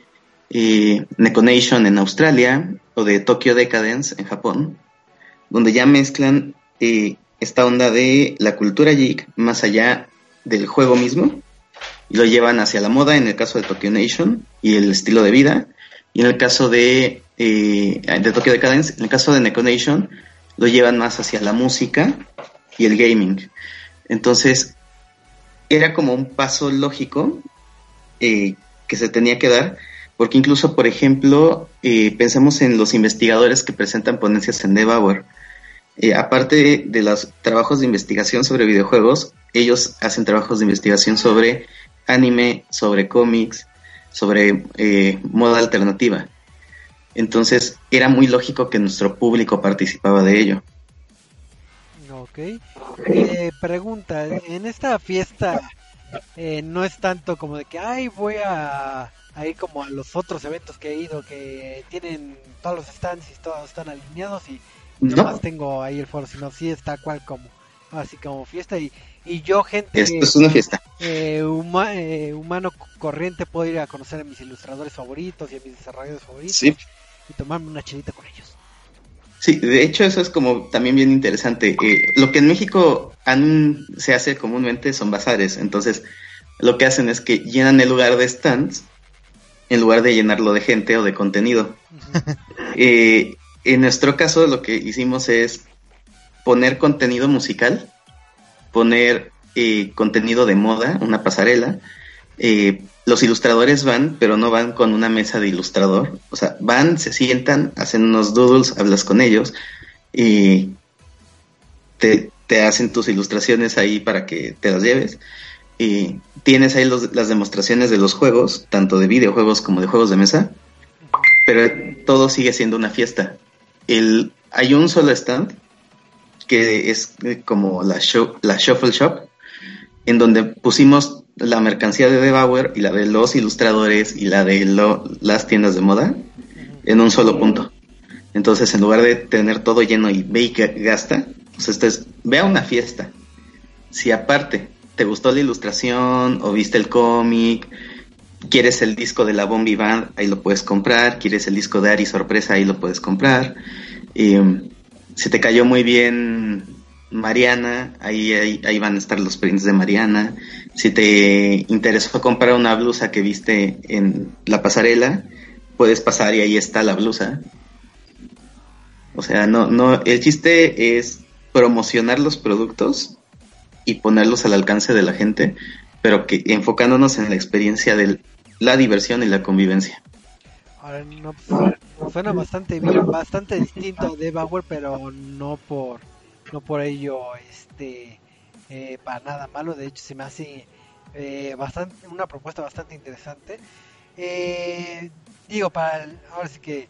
eh, Neconation en Australia o de Tokyo Decadence en Japón, donde ya mezclan eh, esta onda de la cultura geek más allá del juego mismo y lo llevan hacia la moda en el caso de Tokyo Nation y el estilo de vida y en el caso de, eh, de Tokyo Decadence, en el caso de Neconation lo llevan más hacia la música y el gaming. Entonces, era como un paso lógico eh, que se tenía que dar, porque incluso, por ejemplo, eh, pensamos en los investigadores que presentan ponencias en Devour. Eh, aparte de, los trabajos de investigación sobre videojuegos, ellos hacen trabajos de investigación sobre anime, sobre cómics, sobre eh, moda alternativa. Entonces era muy lógico que nuestro público participaba de ello. Ok. Eh, pregunta, en esta fiesta eh, no es tanto como de que, ay, voy a, ir como a los otros eventos que he ido, que tienen todos los stands y todos están alineados y no más tengo ahí el foro, sino sí está cual como, así como fiesta y, y yo gente... Esto es una fiesta. Eh, eh, humano corriente puedo ir a conocer a mis ilustradores favoritos y a mis desarrolladores favoritos y tomarme una chelita con ellos. Sí, de hecho eso es como también bien interesante. Eh, lo que en México se hace comúnmente son bazares, entonces lo que hacen es que llenan el lugar de stands en lugar de llenarlo de gente o de contenido. Eh, en nuestro caso lo que hicimos es poner contenido musical, poner eh, contenido de moda, una pasarela, eh, los ilustradores van, pero no van con una mesa de ilustrador. O sea, van, se sientan, hacen unos doodles, hablas con ellos y te, hacen tus ilustraciones ahí para que te las lleves. Y tienes ahí las demostraciones de los juegos, tanto de videojuegos como de juegos de mesa, pero todo sigue siendo una fiesta. Hay un solo stand que es como la, show, la Shuffle Shop, en donde pusimos la mercancía de Debauer y la de los ilustradores y la de las tiendas de moda en un solo punto. Entonces, en lugar de tener todo lleno y ve y gasta, pues esto es, ve a una fiesta. Si aparte te gustó la ilustración o viste el cómic, quieres el disco de la Bombi Band, ahí lo puedes comprar, quieres el disco de Ari Sorpresa, ahí lo puedes comprar. Y, um, si te cayó muy bien Mariana, ahí, ahí, van a estar los prints de Mariana. Si te interesó comprar una blusa que viste en la pasarela, puedes pasar y ahí está la blusa. O sea, no, no, el chiste es promocionar los productos y ponerlos al alcance de la gente, pero que enfocándonos en la experiencia de la diversión y la convivencia. Pues, suena bastante bien, bastante distinto de Bauer, pero no por no por ello este eh, para nada malo. De hecho se me hace eh, bastante una propuesta bastante interesante. Eh, digo para ahora sí que,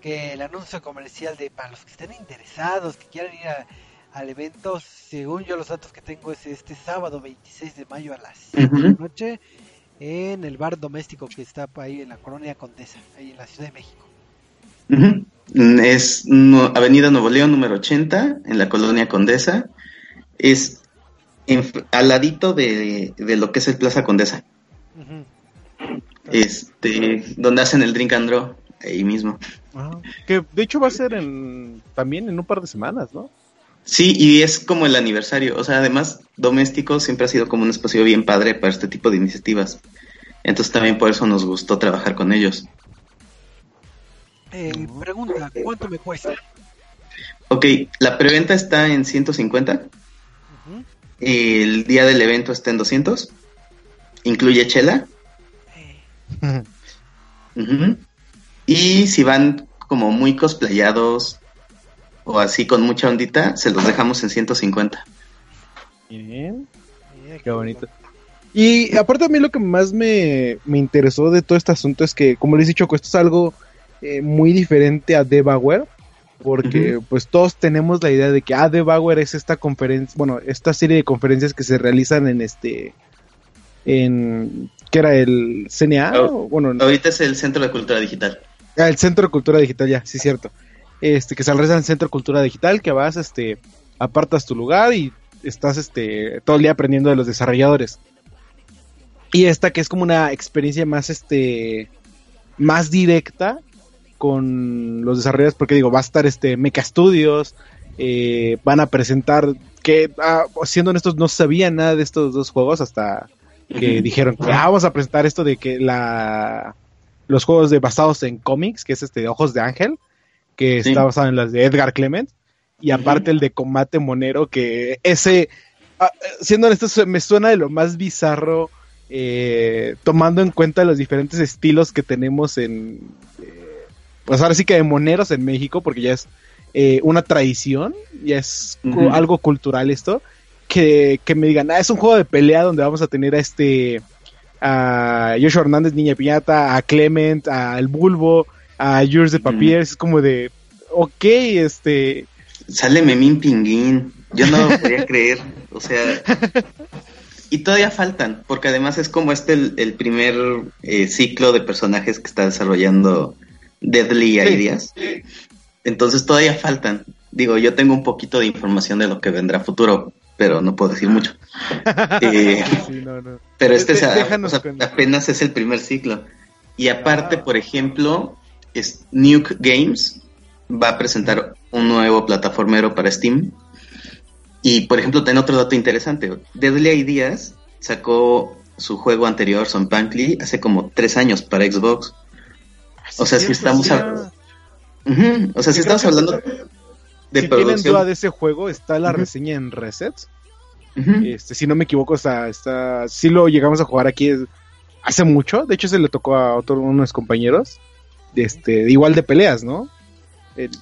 que el anuncio comercial de para los que estén interesados que quieran ir al evento según yo los datos que tengo es este sábado 26 de mayo a las 7 de la noche en el bar doméstico que está ahí en la colonia Condesa ahí en la Ciudad de México es Avenida Nuevo León número 80, en la colonia Condesa. Es al ladito de, lo que es el Plaza Condesa. Este, donde hacen el Drink and Draw, ahí mismo. Ah, que de hecho va a ser en, también en un par de semanas, ¿no? Sí, y es como el aniversario. O sea, además, Doméstico siempre ha sido como un espacio bien padre para este tipo de iniciativas. Entonces también por eso nos gustó trabajar con ellos. Eh, pregunta, ¿cuánto me cuesta? Ok, la preventa está en 150. El día del evento está en 200. Incluye chela. Y si van como muy cosplayados o así con mucha ondita, se los dejamos en 150. Bien. Qué bonito. Y aparte a mí lo que más me, me interesó de todo este asunto es que, como les he dicho, esto es algo eh, muy diferente a Debauer, porque pues todos tenemos la idea de que ah, Debauer es esta conferencia, bueno, esta serie de conferencias que se realizan en este, en, ¿qué era el CNA? bueno, ahorita es el Centro de Cultura Digital. Ah, el Centro de Cultura Digital, ya, sí, cierto. Este, que se realiza en el Centro de Cultura Digital, que vas, este, apartas tu lugar y estás, este, todo el día aprendiendo de los desarrolladores. Y esta que es como una experiencia más, este, más directa con los desarrolladores, porque digo, va a estar este Mecha Studios, eh, van a presentar que, ah, siendo honestos, no sabía nada de estos dos juegos hasta que dijeron, ah, vamos a presentar esto de que la los juegos de basados en cómics, que es este de Ojos de Ángel, que está basado en las de Edgar Clement, y aparte el de Combate Monero, que ese, ah, siendo honesto, me suena de lo más bizarro, eh, tomando en cuenta los diferentes estilos que tenemos en, pues ahora sí que de moneros en México, porque ya es eh, una tradición, ya es algo cultural esto, que, que me digan, ah, es un juego de pelea donde vamos a tener a este a Joshua Hernández, Niña Piñata, a Clement, a El Bulbo, a Yours de Papier, es como de, ok, este... Sale Memín Pinguín, yo no lo podía creer, o sea... Y todavía faltan, porque además es como este el, primer eh, ciclo de personajes que está desarrollando Deadly Ideas. Entonces todavía faltan. Digo, yo tengo un poquito de información de lo que vendrá futuro, pero no puedo decir mucho. Eh, pero este apenas es el primer ciclo. Y aparte, por ejemplo, es Nuke Games va a presentar un nuevo plataformero para Steam. Y por ejemplo, tiene otro dato interesante. Deadly Ideas sacó su juego anterior, Son Pankly, hace como tres años para Xbox. O sea, si estamos hablando. O sea, si estamos hablando si tienen duda de ese juego, está la reseña en Reset. este, si no me equivoco, está, está, sí lo llegamos a jugar aquí hace mucho. De hecho, se le tocó a otro, unos compañeros. Este, igual de peleas, ¿no?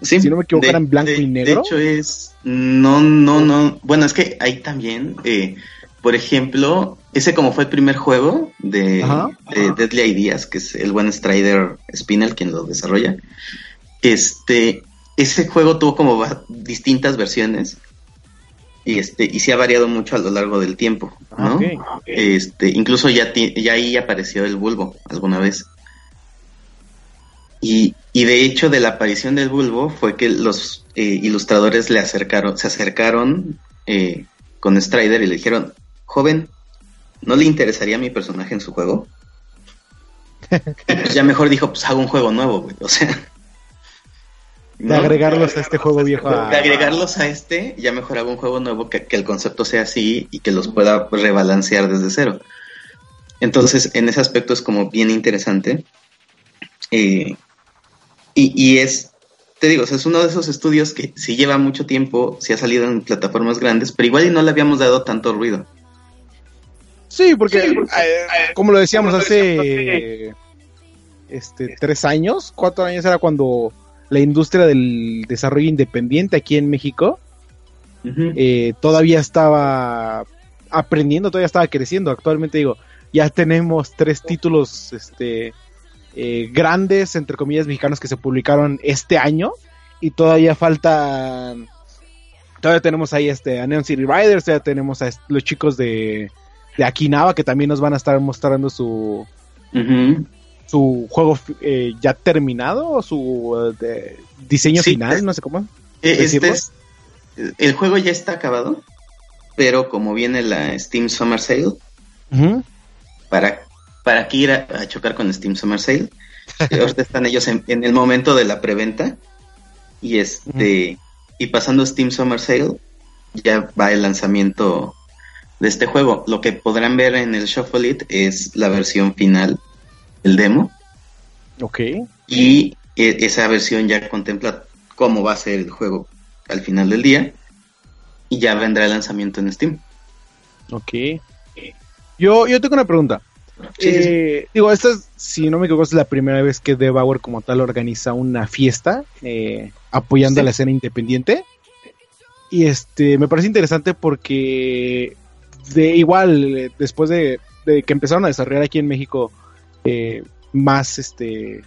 si no me equivoco, eran blanco y negro. De hecho, es. No, no, no. Bueno, es que ahí también. Eh, por ejemplo, ese como fue el primer juego de, Deadly Ideas, que es el buen Strider Spinel quien lo desarrolla. Este, ese juego tuvo como distintas versiones y este y se ha variado mucho a lo largo del tiempo, ¿no? Este, incluso ya ya ahí apareció el bulbo alguna vez. Y, y, de hecho de la aparición del bulbo fue que los eh, ilustradores le acercaron, se acercaron eh, con Strider y le dijeron, joven, ¿no le interesaría mi personaje en su juego? pues ya mejor dijo, pues hago un juego nuevo, güey. O sea, de agregarlos a este juego viejo. De agregarlos a este, ya mejor hago un juego nuevo que, el concepto sea así y que los pueda rebalancear desde cero. Entonces, en ese aspecto es como bien interesante. Eh, y, es, te digo, es uno de esos estudios que si lleva mucho tiempo, si ha salido en plataformas grandes, pero igual y no le habíamos dado tanto ruido. Sí, porque, eh, como lo decíamos hace este tres años, cuatro años era cuando la industria del desarrollo independiente aquí en México eh, todavía estaba aprendiendo, todavía estaba creciendo. Actualmente digo, ya tenemos tres títulos este, eh, grandes, entre comillas, mexicanos que se publicaron este año y todavía faltan... Todavía tenemos ahí este, a Neon City Riders, ya tenemos a los chicos de, de Akinaba que también nos van a estar mostrando su, su juego eh, ya terminado o su eh, diseño final, no sé cómo. Eh, este el juego ya está acabado, pero como viene la Steam Summer Sale, para, para que ir a, chocar con Steam Summer Sale, ahorita están ellos en, el momento de la preventa y este y pasando Steam Summer Sale ya va el lanzamiento de este juego. Lo que podrán ver en el Shuffle It es la versión final el demo. Ok. Y e, esa versión ya contempla cómo va a ser el juego al final del día. Y ya vendrá el lanzamiento en Steam. Ok. Yo, yo tengo una pregunta. Eh, digo, esta es, si no me equivoco, es la primera vez que Devour como tal organiza una fiesta eh, apoyando a la escena independiente. Y este me parece interesante porque de igual eh, después de, de, que empezaron a desarrollar aquí en México eh, más, este,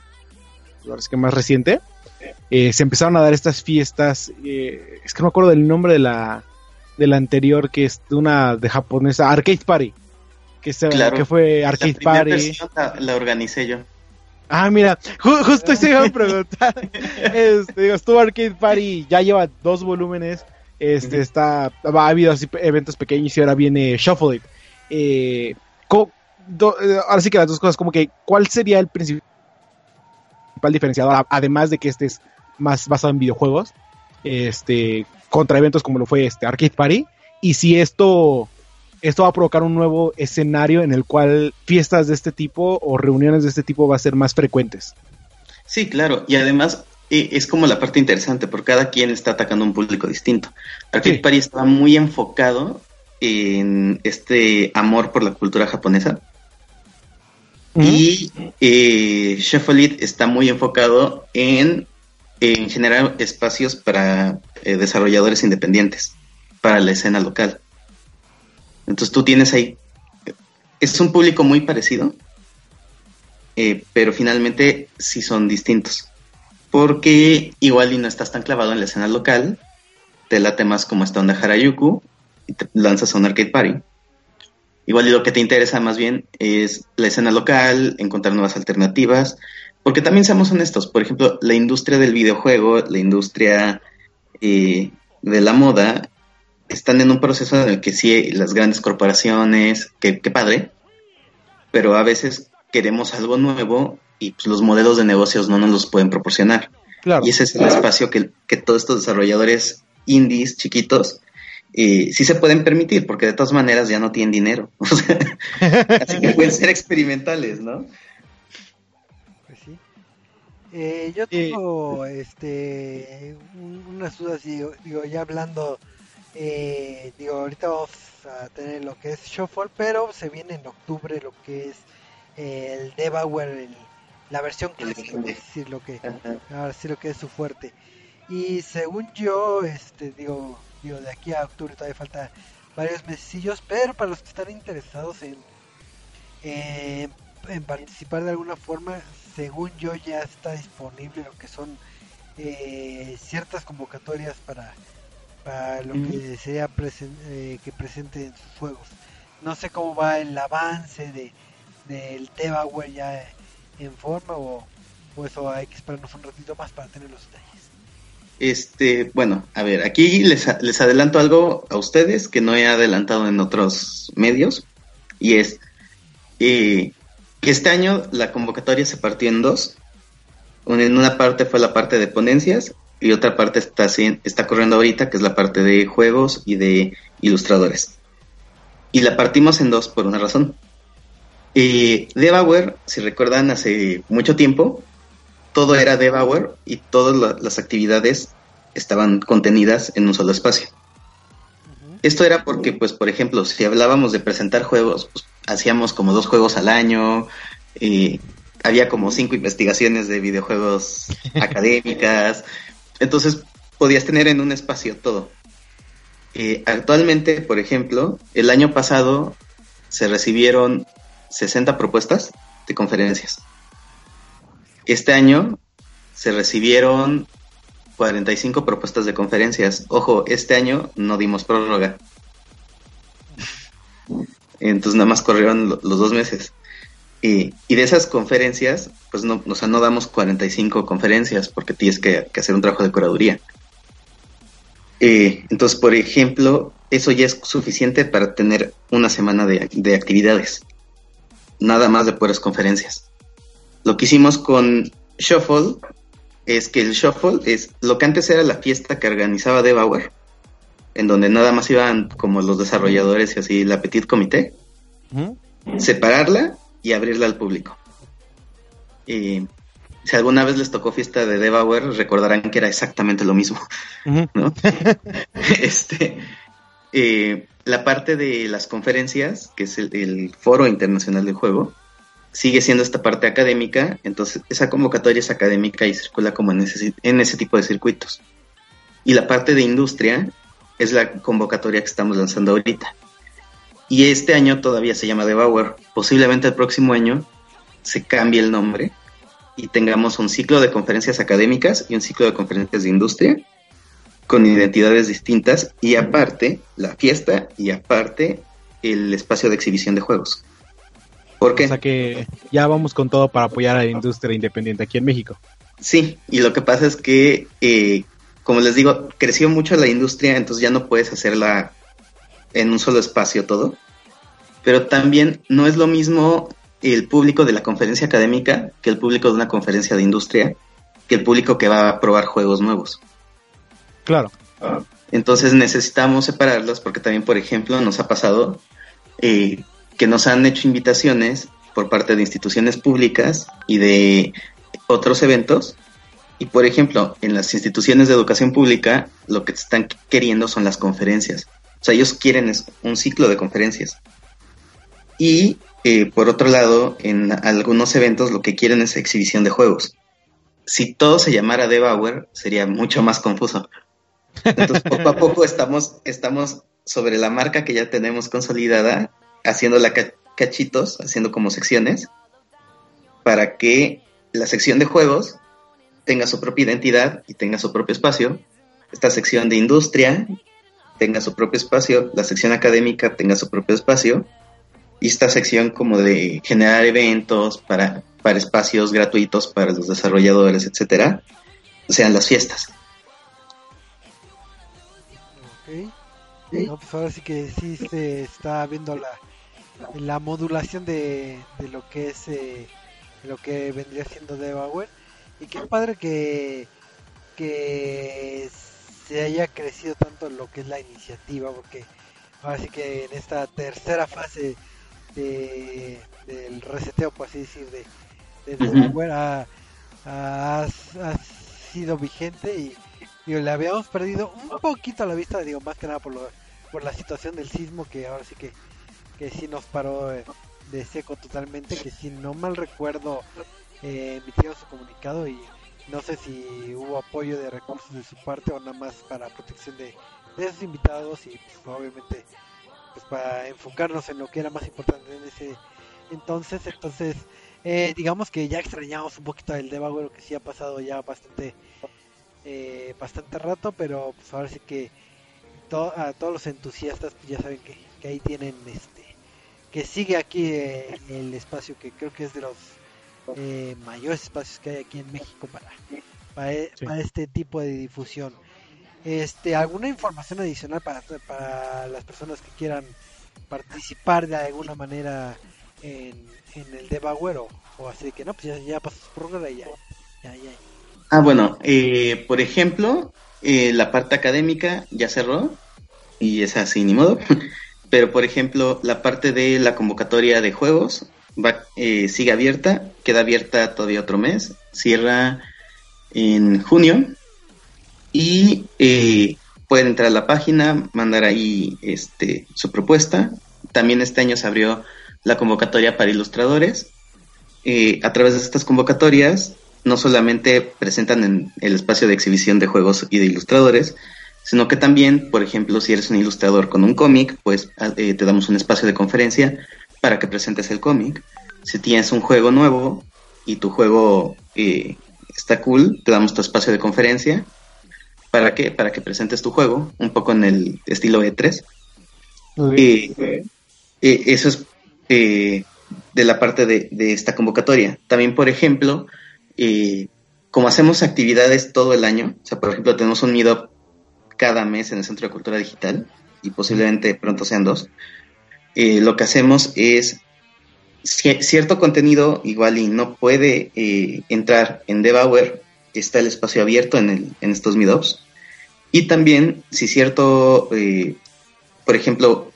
que más reciente, eh, se empezaron a dar estas fiestas, eh, es que no me acuerdo del nombre de la, de la anterior, que es de una de japonesa, Arcade Party, que, que fue Arcade Party. La, organicé yo. Ah, mira, justo se iba a preguntar. este, digo, estuvo Arcade Party, ya lleva dos volúmenes. Este está, ha habido así eventos pequeños y ahora viene Shuffle It. Eh, eh, ahora sí que las dos cosas, como que, ¿cuál sería el principal diferenciador, además de que este es más basado en videojuegos, este, contra eventos como lo fue este Arcade Party. Y si esto, esto va a provocar un nuevo escenario en el cual fiestas de este tipo o reuniones de este tipo va a ser más frecuentes. Sí, claro. Y además es como la parte interesante, porque cada quien está atacando un público distinto. Arcade Party está muy enfocado en este amor por la cultura japonesa. Y eh, Chef Elite está muy enfocado en, en generar espacios para eh, desarrolladores independientes, para la escena local. Entonces tú tienes ahí, es un público muy parecido, eh, pero finalmente sí son distintos. Porque igual y no estás tan clavado en la escena local, te late más como esta onda Harajuku y te lanzas a un arcade party. Igual y lo que te interesa más bien es la escena local, encontrar nuevas alternativas, porque también seamos honestos, por ejemplo, la industria del videojuego, la industria eh, de la moda, están en un proceso en el que sí, las grandes corporaciones, qué padre, pero a veces queremos algo nuevo y pues, los modelos de negocios no nos los pueden proporcionar. Y ese es el espacio que, que todos estos desarrolladores indies chiquitos eh, sí se pueden permitir, porque de todas maneras ya no tienen dinero. así que pueden ser experimentales, ¿no? Pues sí. Eh, yo tengo este unas dudas, digo, digo ya hablando, eh, digo, ahorita vamos a tener lo que es Shuffle, pero se viene en octubre lo que es el Devour, la versión clásica, decir lo que, sí lo que es su fuerte. Y según yo, este, digo, digo, de aquí a octubre todavía falta varios mesillos, pero para los que están interesados en, en participar de alguna forma, según yo ya está disponible lo que son eh, ciertas convocatorias para, para lo que sea eh, que presenten sus juegos. No sé cómo va el avance de del Tebauer ya en forma o, eso hay que esperarnos un ratito más para tener los detalles. Este, bueno, a ver, aquí les, les adelanto algo a ustedes que no he adelantado en otros medios y es eh, que este año la convocatoria se partió en dos. En una parte fue la parte de ponencias y otra parte está, está corriendo ahorita, que es la parte de juegos y de ilustradores. Y la partimos en dos por una razón. Eh, Devour, si recuerdan, hace mucho tiempo, todo era Devour y todas las actividades estaban contenidas en un solo espacio. Esto era porque, pues, por ejemplo, si hablábamos de presentar juegos, pues, hacíamos como dos juegos al año, y había como cinco investigaciones de videojuegos académicas, entonces podías tener en un espacio todo. Eh, actualmente, por ejemplo, el año pasado se recibieron 60 propuestas de conferencias. Este año se recibieron 45 propuestas de conferencias. Ojo, este año no dimos prórroga. Entonces nada más corrieron los dos meses. Y, de esas conferencias, pues no, o sea, no damos 45 conferencias porque tienes que, hacer un trabajo de curaduría. Eh, entonces, por ejemplo, eso ya es suficiente para tener una semana de, de actividades nada más de puras conferencias. Lo que hicimos con Shuffle es que el Shuffle es lo que antes era la fiesta que organizaba Debauer, en donde nada más iban como los desarrolladores y así la Petit Comité, separarla y abrirla al público. Y si alguna vez les tocó fiesta de Debauer, recordarán que era exactamente lo mismo, este, eh, la parte de las conferencias, que es el, Foro Internacional del Juego, sigue siendo esta parte académica, entonces esa convocatoria es académica y circula como en ese, en ese tipo de circuitos. Y la parte de industria es la convocatoria que estamos lanzando ahorita. Y este año todavía se llama Bauer. Posiblemente el próximo año se cambie el nombre y tengamos un ciclo de conferencias académicas y un ciclo de conferencias de industria con identidades distintas y aparte la fiesta y aparte el espacio de exhibición de juegos. ¿Por qué? O sea que ya vamos con todo para apoyar a la industria independiente aquí en México. Sí, y lo que pasa es que, eh, como les digo, creció mucho la industria, entonces ya no puedes hacerla en un solo espacio todo. Pero también no es lo mismo el público de la conferencia académica que el público de una conferencia de industria, que el público que va a probar juegos nuevos. Claro. Entonces necesitamos separarlos porque también, por ejemplo, nos ha pasado eh, que nos han hecho invitaciones por parte de instituciones públicas y de otros eventos. Y por ejemplo, en las instituciones de educación pública, lo que están queriendo son las conferencias. O sea, ellos quieren un ciclo de conferencias. Y eh, por otro lado, en algunos eventos lo que quieren es exhibición de juegos. Si todo se llamara Debauer, sería mucho más confuso. Entonces, poco a poco estamos, estamos sobre la marca que ya tenemos consolidada, haciéndola cachitos, haciendo como secciones, para que la sección de juegos tenga su propia identidad y tenga su propio espacio. Esta sección de industria tenga su propio espacio, la sección académica tenga su propio espacio y esta sección como de generar eventos para, para espacios gratuitos para los desarrolladores, etcétera, sean las fiestas. Ok. No, pues ahora sí que sí se está viendo la, la modulación de, de lo que es eh, lo que vendría siendo Debauer y qué padre que que se haya crecido tanto lo que es la iniciativa porque ahora sí que en esta tercera fase de, del reseteo, por así decir, de, de, ha, sido vigente y le habíamos perdido un poquito la vista, digo, más que nada por, lo, por la situación del sismo que ahora sí que, que sí nos paró eh, de seco totalmente, que si no mal recuerdo eh, emitieron su comunicado y no sé si hubo apoyo de recursos de su parte o nada más para protección de, de esos invitados y pues, obviamente pues para enfocarnos en lo que era más importante en ese entonces. Entonces eh, digamos que ya extrañamos un poquito el lo que sí ha pasado ya bastante eh, bastante rato pero pues ahora sí que a todos los entusiastas pues ya saben que, que, ahí tienen este que sigue aquí eh, el espacio que creo que es de los mayores espacios que hay aquí en México para para este tipo de difusión este, ¿Alguna información adicional para, para las personas que quieran participar de alguna manera en, el Debauer o, así que no, pues ya, ya pasó su programa y ya, ya, ya. Ah, bueno, eh, por ejemplo, eh, la parte académica ya cerró y es así, ni modo. Pero, por ejemplo, la parte de la convocatoria de juegos va, eh, sigue abierta, queda abierta todavía otro mes, cierra en junio y eh, pueden entrar a la página, mandar ahí este, su propuesta. También este año se abrió la convocatoria para ilustradores. Eh, a través de estas convocatorias no solamente presentan en el espacio de exhibición de juegos y de ilustradores, sino que también, por ejemplo, si eres un ilustrador con un cómic, pues ah, eh, te damos un espacio de conferencia para que presentes el cómic. Si tienes un juego nuevo y tu juego está cool, te damos tu espacio de conferencia ¿Para qué? Para que presentes tu juego, un poco en el estilo E3. Y eh, eso es eh, de la parte de, esta convocatoria. También, por ejemplo, eh, como hacemos actividades todo el año, o sea, por ejemplo, tenemos un meetup cada mes en el Centro de Cultura Digital y posiblemente pronto sean dos, lo que hacemos es cierto contenido igual y no puede entrar en Debauer está el espacio abierto en, el, en estos meetups. Y también, si cierto, eh, por ejemplo,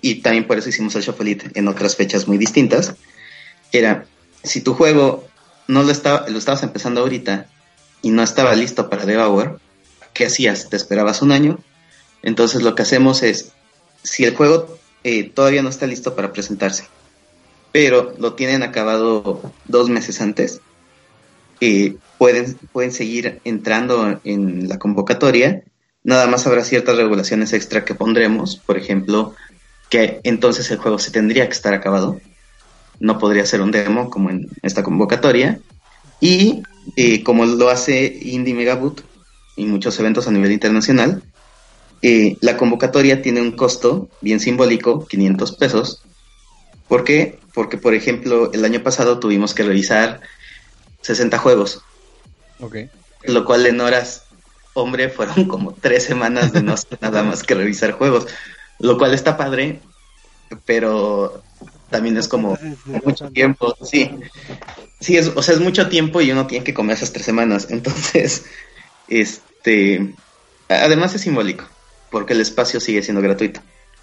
y también por eso hicimos el Shuffle en otras fechas muy distintas, era, si tu juego no lo, estaba, lo estabas empezando ahorita y no estaba listo para Devour, ¿qué hacías? ¿Te esperabas un año? Entonces lo que hacemos es, si el juego eh, todavía no está listo para presentarse, pero lo tienen acabado dos meses antes, pueden, pueden seguir entrando en la convocatoria. Nada más habrá ciertas regulaciones extra que pondremos, por ejemplo, que entonces el juego se tendría que estar acabado. No podría ser un demo como en esta convocatoria. Y eh, como lo hace Indie Megaboot y muchos eventos a nivel internacional, eh, la convocatoria tiene un costo bien simbólico, 500 pesos. ¿Por qué? Porque, por ejemplo, el año pasado tuvimos que revisar 60 juegos. Ok. Lo cual en horas, hombre, fueron como tres semanas de no hacer nada más que revisar juegos. Lo cual está padre, pero también es como mucho tiempo, sí. Sí, es, o sea, es mucho tiempo y uno tiene que comer esas tres semanas. Entonces, este, además es simbólico, porque el espacio sigue siendo gratuito.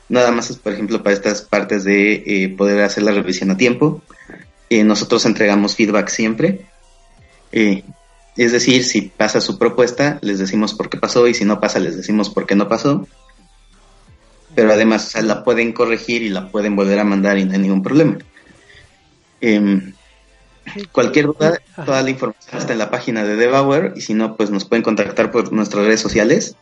Nada más es, por ejemplo, para estas partes de eh, poder hacer la revisión a tiempo. Eh, nosotros entregamos feedback siempre. Eh, es decir, si pasa su propuesta, les decimos por qué pasó y si no pasa, les decimos por qué no pasó. Pero además, o sea, la pueden corregir y la pueden volver a mandar y no hay ningún problema. Em, cualquier duda, toda la información está en la página de Devour y si no, pues nos pueden contactar por nuestras redes sociales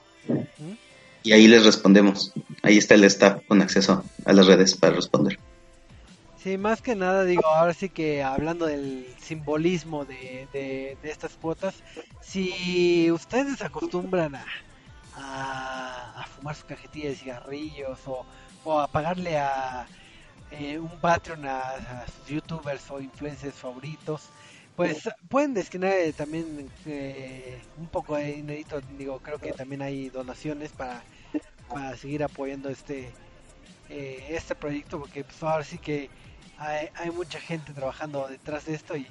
y ahí les respondemos. Ahí está el staff con acceso a las redes para responder. Sí, más que nada, digo, ahora sí que hablando del simbolismo de, de, de estas cuotas, si ustedes acostumbran a, a, a fumar su cajetilla de cigarrillos o, o a pagarle a eh, un Patreon a, a sus youtubers o influencers favoritos, pues pueden destinar eh, también eh, un poco de dinerito, digo, creo que también hay donaciones para, para seguir apoyando este este proyecto porque pues ahora sí que hay, hay mucha gente trabajando detrás de esto y,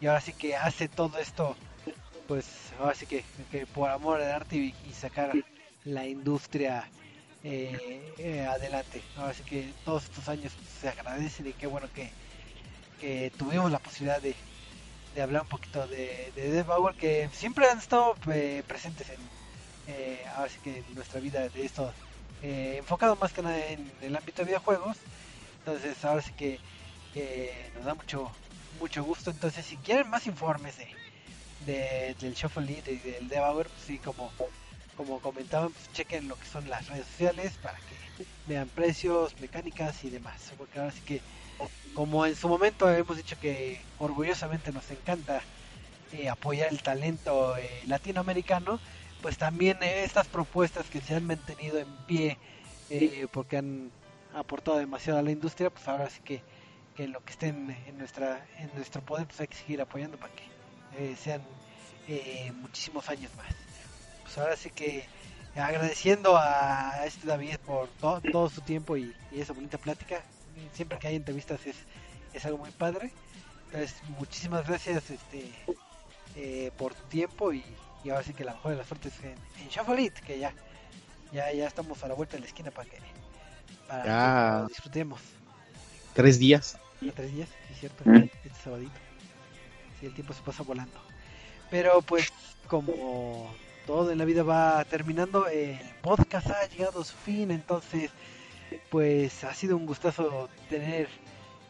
y ahora sí que hace todo esto pues ahora sí que, que por amor al arte y, sacar la industria eh, eh, adelante. Ahora sí que todos estos años pues, se agradecen y qué bueno que, que tuvimos la posibilidad de, de hablar un poquito de, de Death que siempre han estado eh, presentes en ahora sí que en nuestra vida de esto enfocado más que nada en el ámbito de videojuegos. Entonces ahora sí que que nos da mucho mucho gusto. Entonces si quieren más informes de, de- del Shuffle Lead y del Devour pues sí como como comentaban pues chequen lo que son las redes sociales para que vean precios mecánicas y demás porque ahora sí que como en su momento hemos dicho que orgullosamente nos encanta eh, apoyar el talento eh, latinoamericano pues también eh, estas propuestas que se han mantenido en pie eh, porque han aportado demasiado a la industria pues ahora sí que que lo que esté en, en nuestra en nuestro poder pues hay que seguir apoyando para que eh, sean eh, muchísimos años más pues ahora sí que agradeciendo a este David por to- todo su tiempo y, y esa bonita plática siempre que hay entrevistas es, es algo muy padre entonces muchísimas gracias este eh, por tu tiempo y, y ahora sí que la mejor de las suertes en, en Shuffle It, que ya ya ya estamos a la vuelta de la esquina para que para Ya. que lo disfrutemos Tres días. a tres días, sí, cierto, este sabadito. El tiempo se pasa volando. Pero pues, como todo en la vida va terminando, el podcast ha llegado a su fin, entonces, pues ha sido un gustazo tener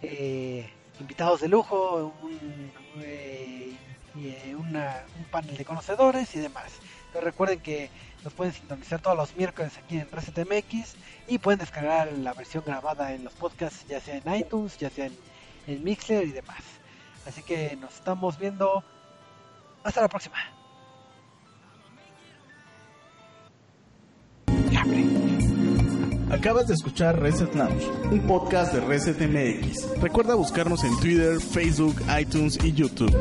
eh, invitados de lujo, un, eh, eh, un panel de conocedores y demás. Recuerden que nos pueden sintonizar todos los miércoles aquí en ResetMX y pueden descargar la versión grabada en los podcasts, ya sea en iTunes, ya sea en, en Mixler y demás. Así que nos estamos viendo. Hasta la próxima. Acabas de escuchar Reset Lounge, un podcast de Reset MX. Recuerda buscarnos en Twitter, Facebook, iTunes y YouTube.